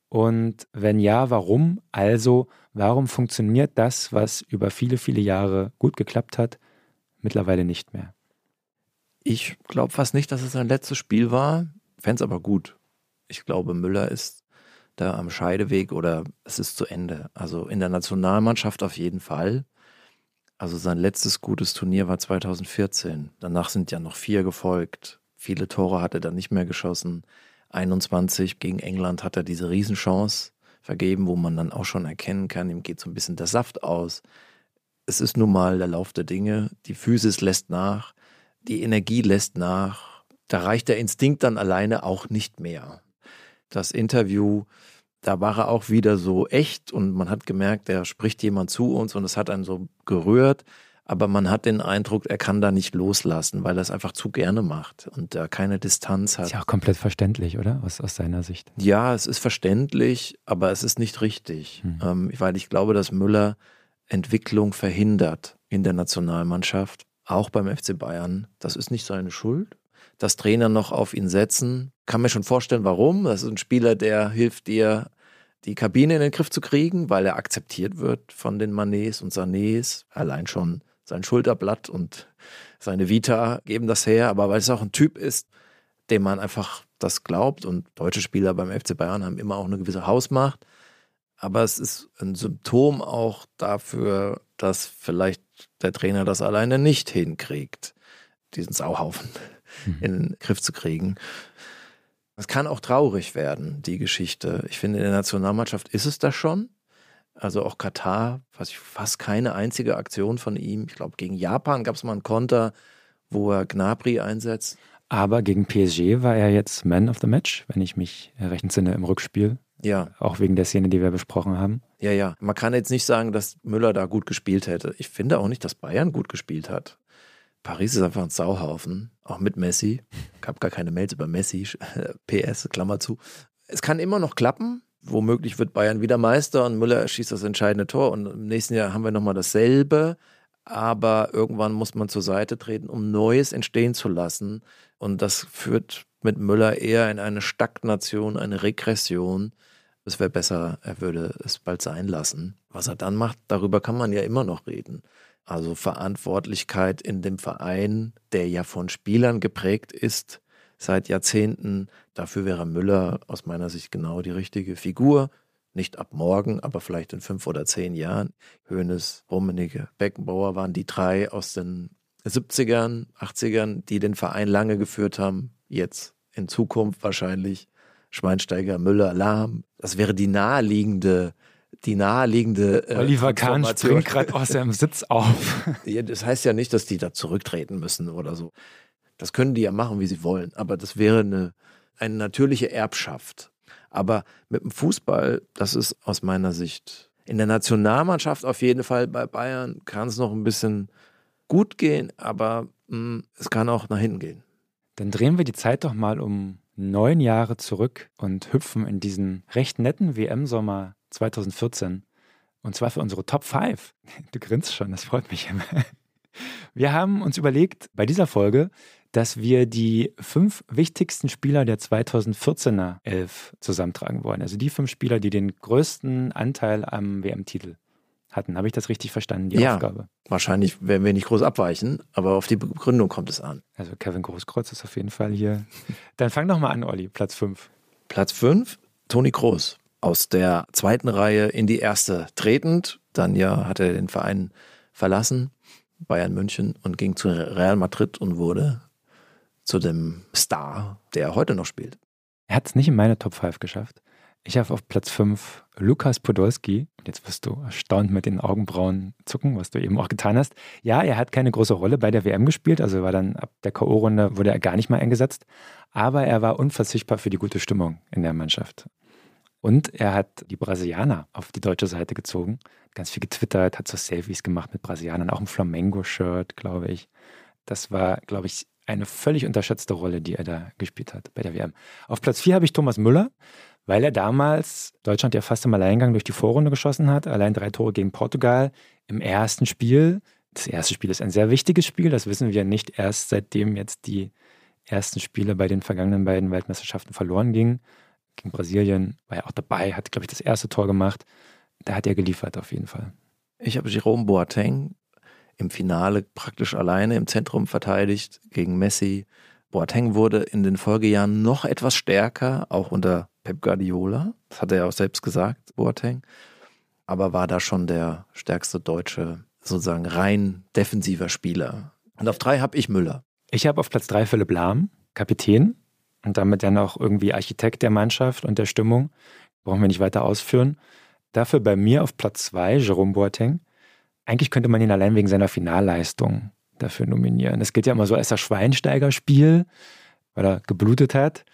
Und wenn ja, warum? Also, warum funktioniert das, was über viele, viele Jahre gut geklappt hat, mittlerweile nicht mehr? Ich glaube fast nicht, dass es sein letztes Spiel war. Fände es aber gut. Ich glaube, Müller ist da am Scheideweg oder es ist zu Ende. Also in der Nationalmannschaft auf jeden Fall. Also sein letztes gutes Turnier war 2014. Danach sind ja noch vier gefolgt. Viele Tore hat er dann nicht mehr geschossen. 21 gegen England hat er diese Riesenchance vergeben, wo man dann auch schon erkennen kann, ihm geht so ein bisschen der Saft aus. Es ist nun mal der Lauf der Dinge. Die Physis lässt nach die Energie lässt nach. Da reicht der Instinkt dann alleine auch nicht mehr. Das Interview, da war er auch wieder so echt und man hat gemerkt, da spricht jemand zu uns und es hat einen so gerührt. Aber man hat den Eindruck, er kann da nicht loslassen, weil er es einfach zu gerne macht und da keine Distanz hat. Ist ja auch komplett verständlich, oder? Aus, aus seiner Sicht. Ja, es ist verständlich, aber es ist nicht richtig. Hm. Ähm, weil ich glaube, dass Müller Entwicklung verhindert in der Nationalmannschaft auch beim FC Bayern. Das ist nicht seine Schuld. Das Trainer noch auf ihn setzen, kann mir schon vorstellen, warum. Das ist ein Spieler, der hilft dir, die Kabine in den Griff zu kriegen, weil er akzeptiert wird von den Manets und Sanés. Allein schon sein Schulterblatt und seine Vita geben das her, aber weil es auch ein Typ ist, dem man einfach das glaubt und deutsche Spieler beim FC Bayern haben immer auch eine gewisse Hausmacht. Aber es ist ein Symptom auch dafür, dass vielleicht der Trainer das alleine nicht hinkriegt, diesen Sauhaufen mhm. in den Griff zu kriegen. Es kann auch traurig werden, die Geschichte. Ich finde, in der Nationalmannschaft ist es das schon. Also auch Katar, fast keine einzige Aktion von ihm. Ich glaube, gegen Japan gab es mal einen Konter, wo er Gnabry einsetzt. Aber gegen PSG war er jetzt Man of the Match, wenn ich mich recht entsinne, im Rückspiel. Ja. Auch wegen der Szene, die wir besprochen haben. Ja, ja. Man kann jetzt nicht sagen, dass Müller da gut gespielt hätte. Ich finde auch nicht, dass Bayern gut gespielt hat. Paris ist einfach ein Sauhaufen, auch mit Messi. Habe gar keine Mails über Messi, PS, Klammer zu. Es kann immer noch klappen. Womöglich wird Bayern wieder Meister und Müller schießt das entscheidende Tor. Und im nächsten Jahr haben wir nochmal dasselbe. Aber irgendwann muss man zur Seite treten, um Neues entstehen zu lassen. Und das führt mit Müller eher in eine Stagnation, eine Regression. Es wäre besser, er würde es bald sein lassen. Was er dann macht, darüber kann man ja immer noch reden. Also Verantwortlichkeit in dem Verein, der ja von Spielern geprägt ist seit Jahrzehnten. Dafür wäre Müller aus meiner Sicht genau die richtige Figur. Nicht ab morgen, aber vielleicht in fünf oder zehn Jahren. Hoeneß, Rummenigge, Beckenbauer waren die drei aus den 70ern, 80ern, die den Verein lange geführt haben. Jetzt in Zukunft wahrscheinlich Schweinsteiger, Müller, Lahm. Das wäre die naheliegende die naheliegende. Äh, Oliver Kahn springt gerade aus seinem Sitz auf. Ja, das heißt ja nicht, dass die da zurücktreten müssen oder so. Das können die ja machen, wie sie wollen. Aber das wäre eine, eine natürliche Erbschaft. Aber mit dem Fußball, das ist aus meiner Sicht in der Nationalmannschaft auf jeden Fall bei Bayern kann es noch ein bisschen gut gehen, aber mh, hm, es kann auch nach hinten gehen. Dann drehen wir die Zeit doch mal um neun Jahre zurück und hüpfen in diesen recht netten WM-Sommer 2014. Und zwar für unsere Top 5. Du grinst schon, das freut mich immer. Wir haben uns überlegt, bei dieser Folge, dass wir die fünf wichtigsten Spieler der 2014er Elf zusammentragen wollen. Also die fünf Spieler, die den größten Anteil am WM-Titel hatten. Habe ich das richtig verstanden, die ja, Aufgabe? Wahrscheinlich werden wir nicht groß abweichen, aber auf die Begründung kommt es an. Also Kevin Großkreuz ist auf jeden Fall hier. Dann fang doch mal an, Olli, Platz 5. Platz 5, Toni Kroos. Aus der zweiten Reihe in die erste tretend. Dann ja hat er den Verein verlassen, Bayern München, und ging zu Real Madrid und wurde zu dem Star, der heute noch spielt. Er hat es nicht in meine Top 5 geschafft. Ich habe auf Platz 5 Lukas Podolski. Jetzt wirst du erstaunt mit den Augenbrauen zucken, was du eben auch getan hast. Ja, er hat keine große Rolle bei der WM gespielt, also war dann ab der K.O.-Runde wurde er gar nicht mal eingesetzt. Aber er war unverzichtbar für die gute Stimmung in der Mannschaft. Und er hat die Brasilianer auf die deutsche Seite gezogen, ganz viel getwittert, hat so Selfies gemacht mit Brasilianern, auch ein Flamengo-Shirt, glaube ich. Das war, glaube ich, eine völlig unterschätzte Rolle, die er da gespielt hat bei der WM. Auf Platz 4 habe ich Thomas Müller, weil er damals Deutschland ja fast im Alleingang durch die Vorrunde geschossen hat, allein drei Tore gegen Portugal im ersten Spiel. Das erste Spiel ist ein sehr wichtiges Spiel, das wissen wir nicht erst seitdem jetzt die ersten Spiele bei den vergangenen beiden Weltmeisterschaften verloren gingen. Gegen Brasilien war er auch dabei, hat, glaube ich, das erste Tor gemacht. Da hat er geliefert auf jeden Fall. Ich habe Jerome Boateng im Finale praktisch alleine im Zentrum verteidigt gegen Messi. Boateng wurde in den Folgejahren noch etwas stärker, auch unter Pep Guardiola. Das hat er ja auch selbst gesagt, Boateng. Aber war da schon der stärkste deutsche, sozusagen rein defensiver Spieler. Und auf drei habe ich Müller. Ich habe auf Platz drei Philipp Lahm, Kapitän und damit dann auch irgendwie Architekt der Mannschaft und der Stimmung. Brauchen wir nicht weiter ausführen. Dafür bei mir auf Platz zwei Jerome Boateng. Eigentlich könnte man ihn allein wegen seiner Finalleistung dafür nominieren. Es geht ja immer so als das Schweinsteiger-Spiel, weil er geblutet hat.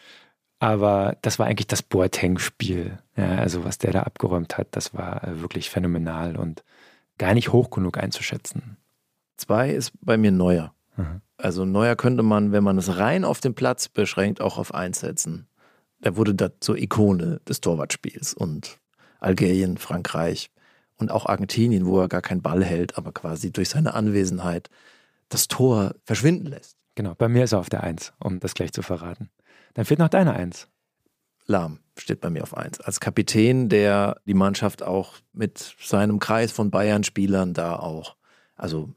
Aber das war eigentlich das Boateng-Spiel. Ja, also was der da abgeräumt hat, das war äh, wirklich phänomenal und gar nicht hoch genug einzuschätzen. Zwei ist bei mir Neuer. Mhm. Also Neuer könnte man, wenn man es rein auf den Platz beschränkt, auch auf eins setzen. Er wurde da zur Ikone des Torwartspiels und Algerien, Frankreich, und auch Argentinien, wo er gar keinen Ball hält, aber quasi durch seine Anwesenheit das Tor verschwinden lässt. Genau, bei mir ist er auf der Eins, um das gleich zu verraten. Dann fehlt noch deine Eins. Lahm steht bei mir auf Eins. Als Kapitän, der die Mannschaft auch mit seinem Kreis von Bayern-Spielern da auch, also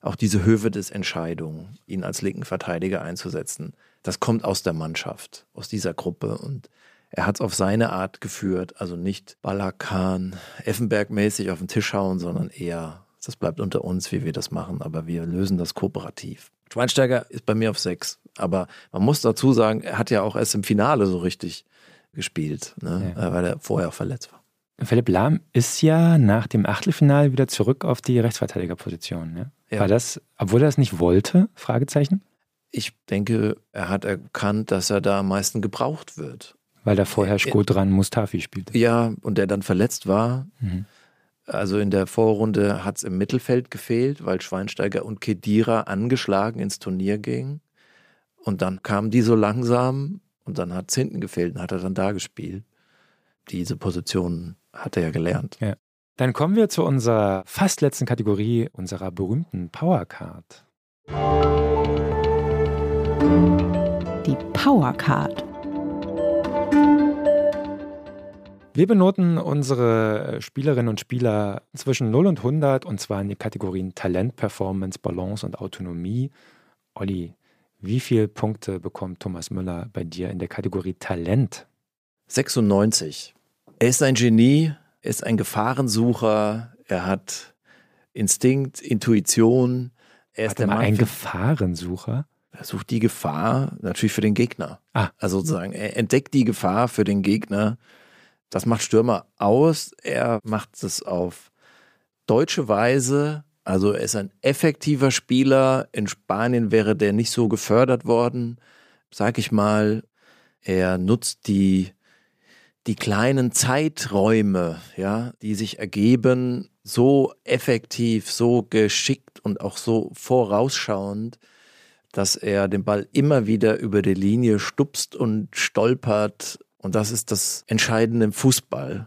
auch diese Höhe des Entscheidungen, ihn als linken Verteidiger einzusetzen, das kommt aus der Mannschaft, aus dieser Gruppe und er hat es auf seine Art geführt, also nicht Balakan, Effenberg-mäßig auf den Tisch hauen, sondern eher, das bleibt unter uns, wie wir das machen, aber wir lösen das kooperativ. Schweinsteiger ist bei mir auf sechs, aber man muss dazu sagen, er hat ja auch erst im Finale so richtig gespielt, ne? ja. weil er vorher verletzt war. Philipp Lahm ist ja nach dem Achtelfinale wieder zurück auf die Rechtsverteidigerposition. Ne? Ja. War das, obwohl er das nicht wollte? Fragezeichen. Ich denke, er hat erkannt, dass er da am meisten gebraucht wird. Weil da vorher Skodran Mustafi spielte. Ja, und der dann verletzt war. Mhm. Also in der Vorrunde hat es im Mittelfeld gefehlt, weil Schweinsteiger und Kedira angeschlagen ins Turnier gingen. Und dann kamen die so langsam und dann hat es hinten gefehlt und hat er dann da gespielt. Diese Position hat er ja gelernt. Ja. Dann kommen wir zu unserer fast letzten Kategorie, unserer berühmten Powercard. Die Powercard. Wir benoten unsere äh, Spielerinnen und Spieler zwischen 0 und 100 und zwar in die Kategorien Talent, Performance, Balance und Autonomie. Olli, wie viele Punkte bekommt Thomas Müller bei dir in der Kategorie Talent? 96. Er ist ein Genie, er ist ein Gefahrensucher, er hat Instinkt, Intuition. Er ist Warte der mal, Mann ein Gefahrensucher. Er sucht die Gefahr natürlich für den Gegner. Ah. Also sozusagen, er entdeckt die Gefahr für den Gegner. Das macht Stürmer aus. Er macht es auf deutsche Weise. Also er ist ein effektiver Spieler. In Spanien wäre der nicht so gefördert worden, sag ich mal. Er nutzt die, die kleinen Zeiträume, ja, die sich ergeben, so effektiv, so geschickt und auch so vorausschauend, dass er den Ball immer wieder über die Linie stupst und stolpert. Und das ist das Entscheidende im Fußball.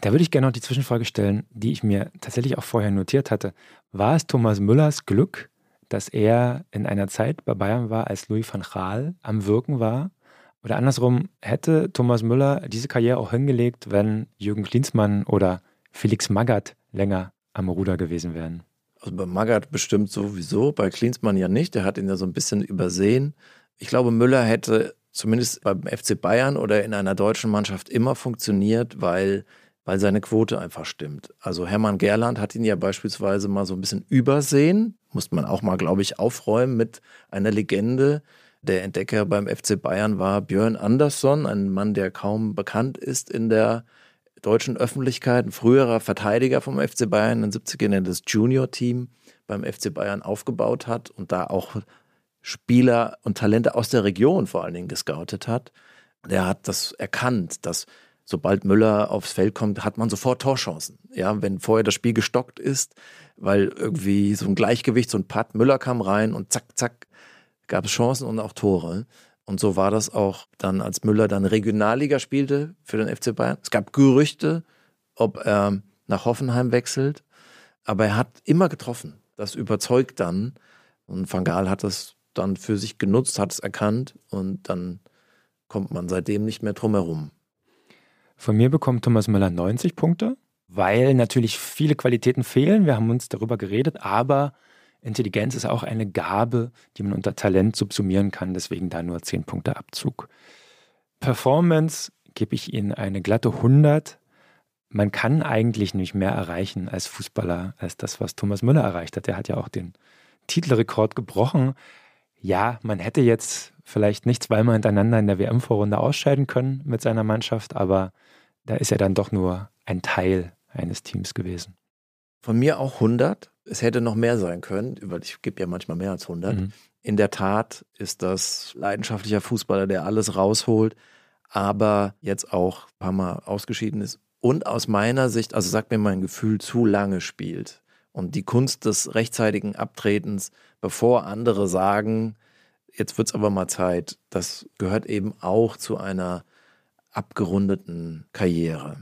Da würde ich gerne noch die Zwischenfrage stellen, die ich mir tatsächlich auch vorher notiert hatte. War es Thomas Müllers Glück, dass er in einer Zeit bei Bayern war, als Louis van Gaal am Wirken war? Oder andersrum, hätte Thomas Müller diese Karriere auch hingelegt, wenn Jürgen Klinsmann oder Felix Magath länger am Ruder gewesen wären? Also bei Magath bestimmt sowieso, bei Klinsmann ja nicht. Der hat ihn ja so ein bisschen übersehen. Ich glaube, Müller hätte zumindest beim FC Bayern oder in einer deutschen Mannschaft immer funktioniert, weil, weil seine Quote einfach stimmt. Also Hermann Gerland hat ihn ja beispielsweise mal so ein bisschen übersehen. Muss man auch mal, glaube ich, aufräumen mit einer Legende. Der Entdecker beim FC Bayern war Björn Andersson, ein Mann, der kaum bekannt ist in der deutschen Öffentlichkeit, ein früherer Verteidiger vom FC Bayern, in den 70ern der das Junior-Team beim FC Bayern aufgebaut hat und da auch Spieler und Talente aus der Region vor allen Dingen gescoutet hat. Der hat das erkannt, dass sobald Müller aufs Feld kommt, hat man sofort Torchancen. Ja, wenn vorher das Spiel gestockt ist, weil irgendwie so ein Gleichgewicht, so ein Putt, Müller kam rein und zack, zack, gab es Chancen und auch Tore. Und so war das auch dann, als Müller dann Regionalliga spielte für den FC Bayern. Es gab Gerüchte, ob er nach Hoffenheim wechselt, aber er hat immer getroffen. Das überzeugt dann. Und Van Gaal hat das dann für sich genutzt, hat es erkannt und dann kommt man seitdem nicht mehr drum herum. Von mir bekommt Thomas Müller 90 Punkte, weil natürlich viele Qualitäten fehlen. Wir haben uns darüber geredet, aber Intelligenz ist auch eine Gabe, die man unter Talent subsumieren kann, deswegen da nur 10 Punkte Abzug. Performance gebe ich Ihnen eine glatte 100. Man kann eigentlich nicht mehr erreichen als Fußballer, als das, was Thomas Müller erreicht hat. Er hat ja auch den Titelrekord gebrochen. Ja, man hätte jetzt vielleicht nicht zweimal hintereinander in der WM-Vorrunde ausscheiden können mit seiner Mannschaft, aber da ist er dann doch nur ein Teil eines Teams gewesen. Von mir auch 100. Es hätte noch mehr sein können, weil ich gebe ja manchmal mehr als 100. Mhm. In der Tat ist das leidenschaftlicher Fußballer, der alles rausholt, aber jetzt auch ein paar Mal ausgeschieden ist und aus meiner Sicht, also sagt mir mein Gefühl, zu lange spielt. Und die Kunst des rechtzeitigen Abtretens, bevor andere sagen, jetzt wird es aber mal Zeit, das gehört eben auch zu einer abgerundeten Karriere.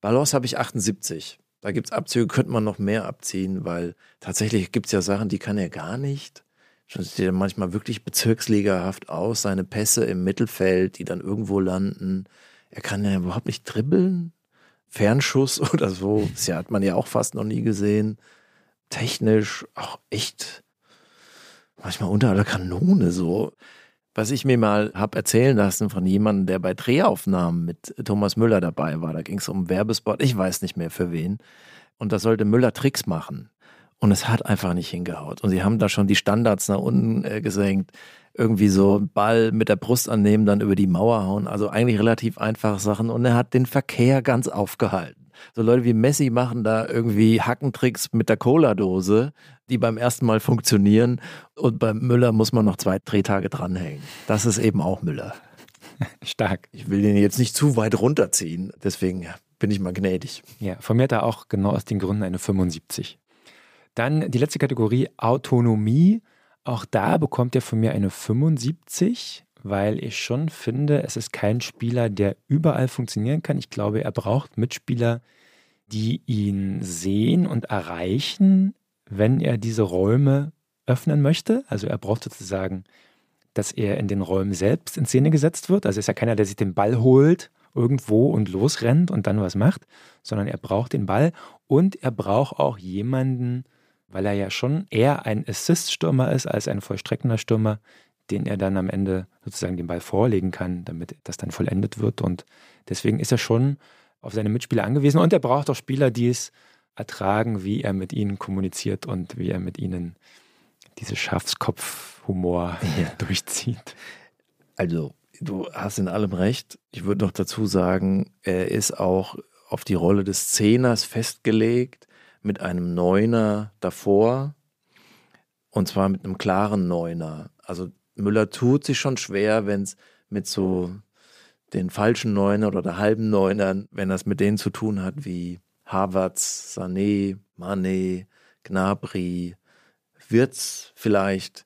Balance habe ich 78. Da gibt es Abzüge, könnte man noch mehr abziehen, weil tatsächlich gibt es ja Sachen, die kann er gar nicht. Schon sieht er manchmal wirklich bezirksligahaft aus, seine Pässe im Mittelfeld, die dann irgendwo landen. Er kann ja überhaupt nicht dribbeln. Fernschuss oder so, das hat man ja auch fast noch nie gesehen. Technisch auch echt manchmal unter aller Kanone so. Was ich mir mal habe erzählen lassen von jemandem, der bei Drehaufnahmen mit Thomas Müller dabei war, da ging es um Werbespot, ich weiß nicht mehr für wen. Und da sollte Müller Tricks machen. Und es hat einfach nicht hingehaut. Und sie haben da schon die Standards nach unten äh, gesenkt. Irgendwie so Ball mit der Brust annehmen, dann über die Mauer hauen. Also eigentlich relativ einfache Sachen. Und er hat den Verkehr ganz aufgehalten. So Leute wie Messi machen da irgendwie Hackentricks mit der Cola-Dose, die beim ersten Mal funktionieren. Und beim Müller muss man noch zwei Drehtage dranhängen. Das ist eben auch Müller. Stark. Ich will den jetzt nicht zu weit runterziehen. Deswegen bin ich mal gnädig. Ja, von mir hat er auch genau aus den Gründen eine 75. Dann die letzte Kategorie Autonomie. Auch da bekommt er von mir eine 75, weil ich schon finde, es ist kein Spieler, der überall funktionieren kann. Ich glaube, er braucht Mitspieler, die ihn sehen und erreichen, wenn er diese Räume öffnen möchte. Also er braucht sozusagen, dass er in den Räumen selbst in Szene gesetzt wird. Also ist ja keiner, der sich den Ball holt irgendwo und losrennt und dann was macht, sondern er braucht den Ball und er braucht auch jemanden, weil er ja schon eher ein Assist-Stürmer ist als ein vollstreckender Stürmer, den er dann am Ende sozusagen den Ball vorlegen kann, damit das dann vollendet wird. Und deswegen ist er schon auf seine Mitspieler angewiesen und er braucht auch Spieler, die es ertragen, wie er mit ihnen kommuniziert und wie er mit ihnen diese Schafskopf-Humor ja. durchzieht. Also, du hast in allem recht. Ich würde noch dazu sagen, er ist auch auf die Rolle des Zehners festgelegt mit einem Neuner davor und zwar mit einem klaren Neuner. Also Müller tut sich schon schwer, wenn es mit so den falschen Neunern oder halben Neunern, wenn das mit denen zu tun hat wie Havertz, Sané, Mané, Gnabry, Wirtz vielleicht,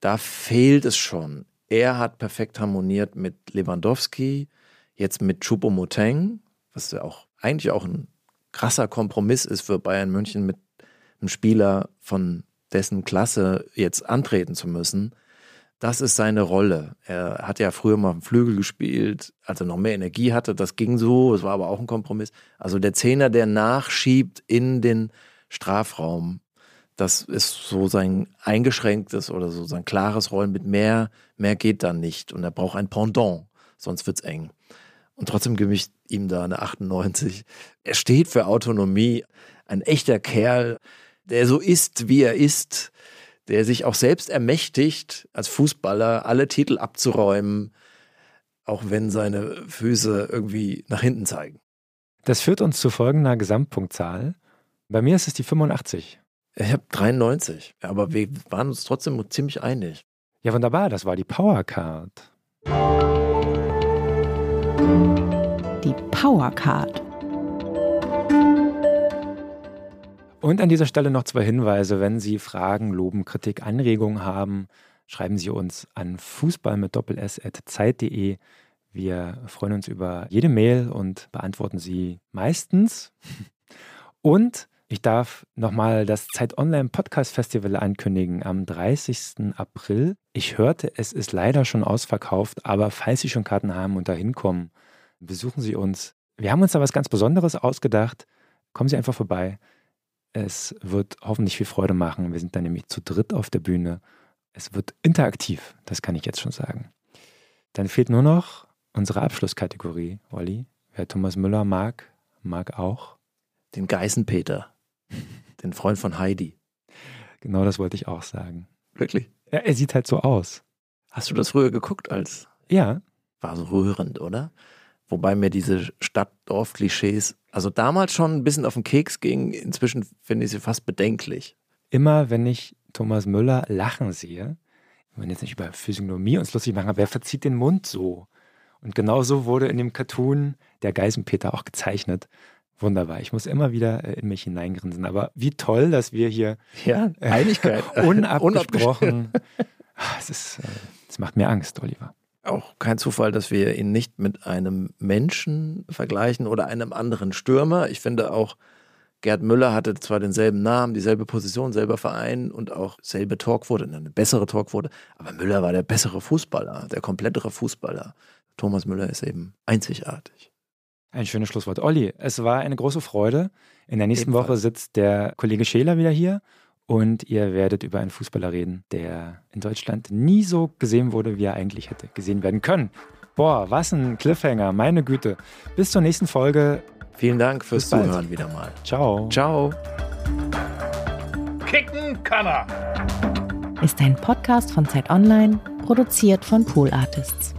da fehlt es schon. Er hat perfekt harmoniert mit Lewandowski, jetzt mit Choupo-Moteng, was ja auch eigentlich auch ein krasser Kompromiss ist für Bayern München mit einem Spieler von dessen Klasse jetzt antreten zu müssen. Das ist seine Rolle. Er hat ja früher mal Flügel gespielt, als er noch mehr Energie hatte. Das ging so, es war aber auch ein Kompromiss. Also der Zehner, der nachschiebt in den Strafraum, das ist so sein eingeschränktes oder so sein klares Rollen mit mehr, mehr geht dann nicht. Und er braucht ein Pendant, sonst wird's eng. Und trotzdem gebe ich ihm da eine 98. Er steht für Autonomie, ein echter Kerl, der so ist, wie er ist der sich auch selbst ermächtigt, als Fußballer alle Titel abzuräumen, auch wenn seine Füße irgendwie nach hinten zeigen. Das führt uns zu folgender Gesamtpunktzahl. Bei mir ist es die 85. Ich habe 93, aber wir waren uns trotzdem ziemlich einig. Ja, wunderbar, das war die Powercard. Die Powercard. Und an dieser Stelle noch zwei Hinweise. Wenn Sie Fragen, Loben, Kritik, Anregungen haben, schreiben Sie uns an fußball mit doppels.zeit.de. Wir freuen uns über jede Mail und beantworten sie meistens. Und ich darf nochmal das Zeit Online Podcast Festival ankündigen am 30. April. Ich hörte, es ist leider schon ausverkauft, aber falls Sie schon Karten haben und da hinkommen, besuchen Sie uns. Wir haben uns da was ganz Besonderes ausgedacht. Kommen Sie einfach vorbei. Es wird hoffentlich viel Freude machen. Wir sind dann nämlich zu dritt auf der Bühne. Es wird interaktiv, das kann ich jetzt schon sagen. Dann fehlt nur noch unsere Abschlusskategorie, Olli. Wer Thomas Müller mag, mag auch. Den Geißenpeter, den Freund von Heidi. Genau das wollte ich auch sagen. Wirklich? Ja, er sieht halt so aus. Hast du das früher geguckt als? Ja. War so rührend, oder? Wobei mir diese Stadt-Dorf-Klischees, also damals schon ein bisschen auf den Keks ging, inzwischen finde ich sie fast bedenklich. Immer wenn ich Thomas Müller lachen sehe, wenn wir jetzt nicht über Physiognomie uns lustig machen, aber er verzieht den Mund so. Und genauso wurde in dem Cartoon der Geisenpeter auch gezeichnet. Wunderbar. Ich muss immer wieder äh, in mich hineingrinsen. Aber wie toll, dass wir hier ja, Einigkeit. unabgesprochen. Ah, es, ist, äh, es macht mir Angst, Oliver auch kein Zufall, dass wir ihn nicht mit einem Menschen vergleichen oder einem anderen Stürmer. Ich finde auch, Gerd Müller hatte zwar denselben Namen, dieselbe Position, selber Verein und auch selbe Talkquote, eine bessere Talkquote, aber Müller war der bessere Fußballer, der komplettere Fußballer. Thomas Müller ist eben einzigartig. Ein schönes Schlusswort. Olli, es war eine große Freude. In der nächsten Ebenfalls. Woche sitzt der Kollege Scheler wieder hier und ihr werdet über einen Fußballer reden, der in Deutschland nie so gesehen wurde, wie er eigentlich hätte gesehen werden können. Boah, was ein Cliffhanger, meine Güte. Bis zur nächsten Folge. Vielen Dank fürs Zuhören wieder mal. Ciao. Ciao. Kicken kann er. Ist ein Podcast von Zeit Online, produziert von Pool Artists.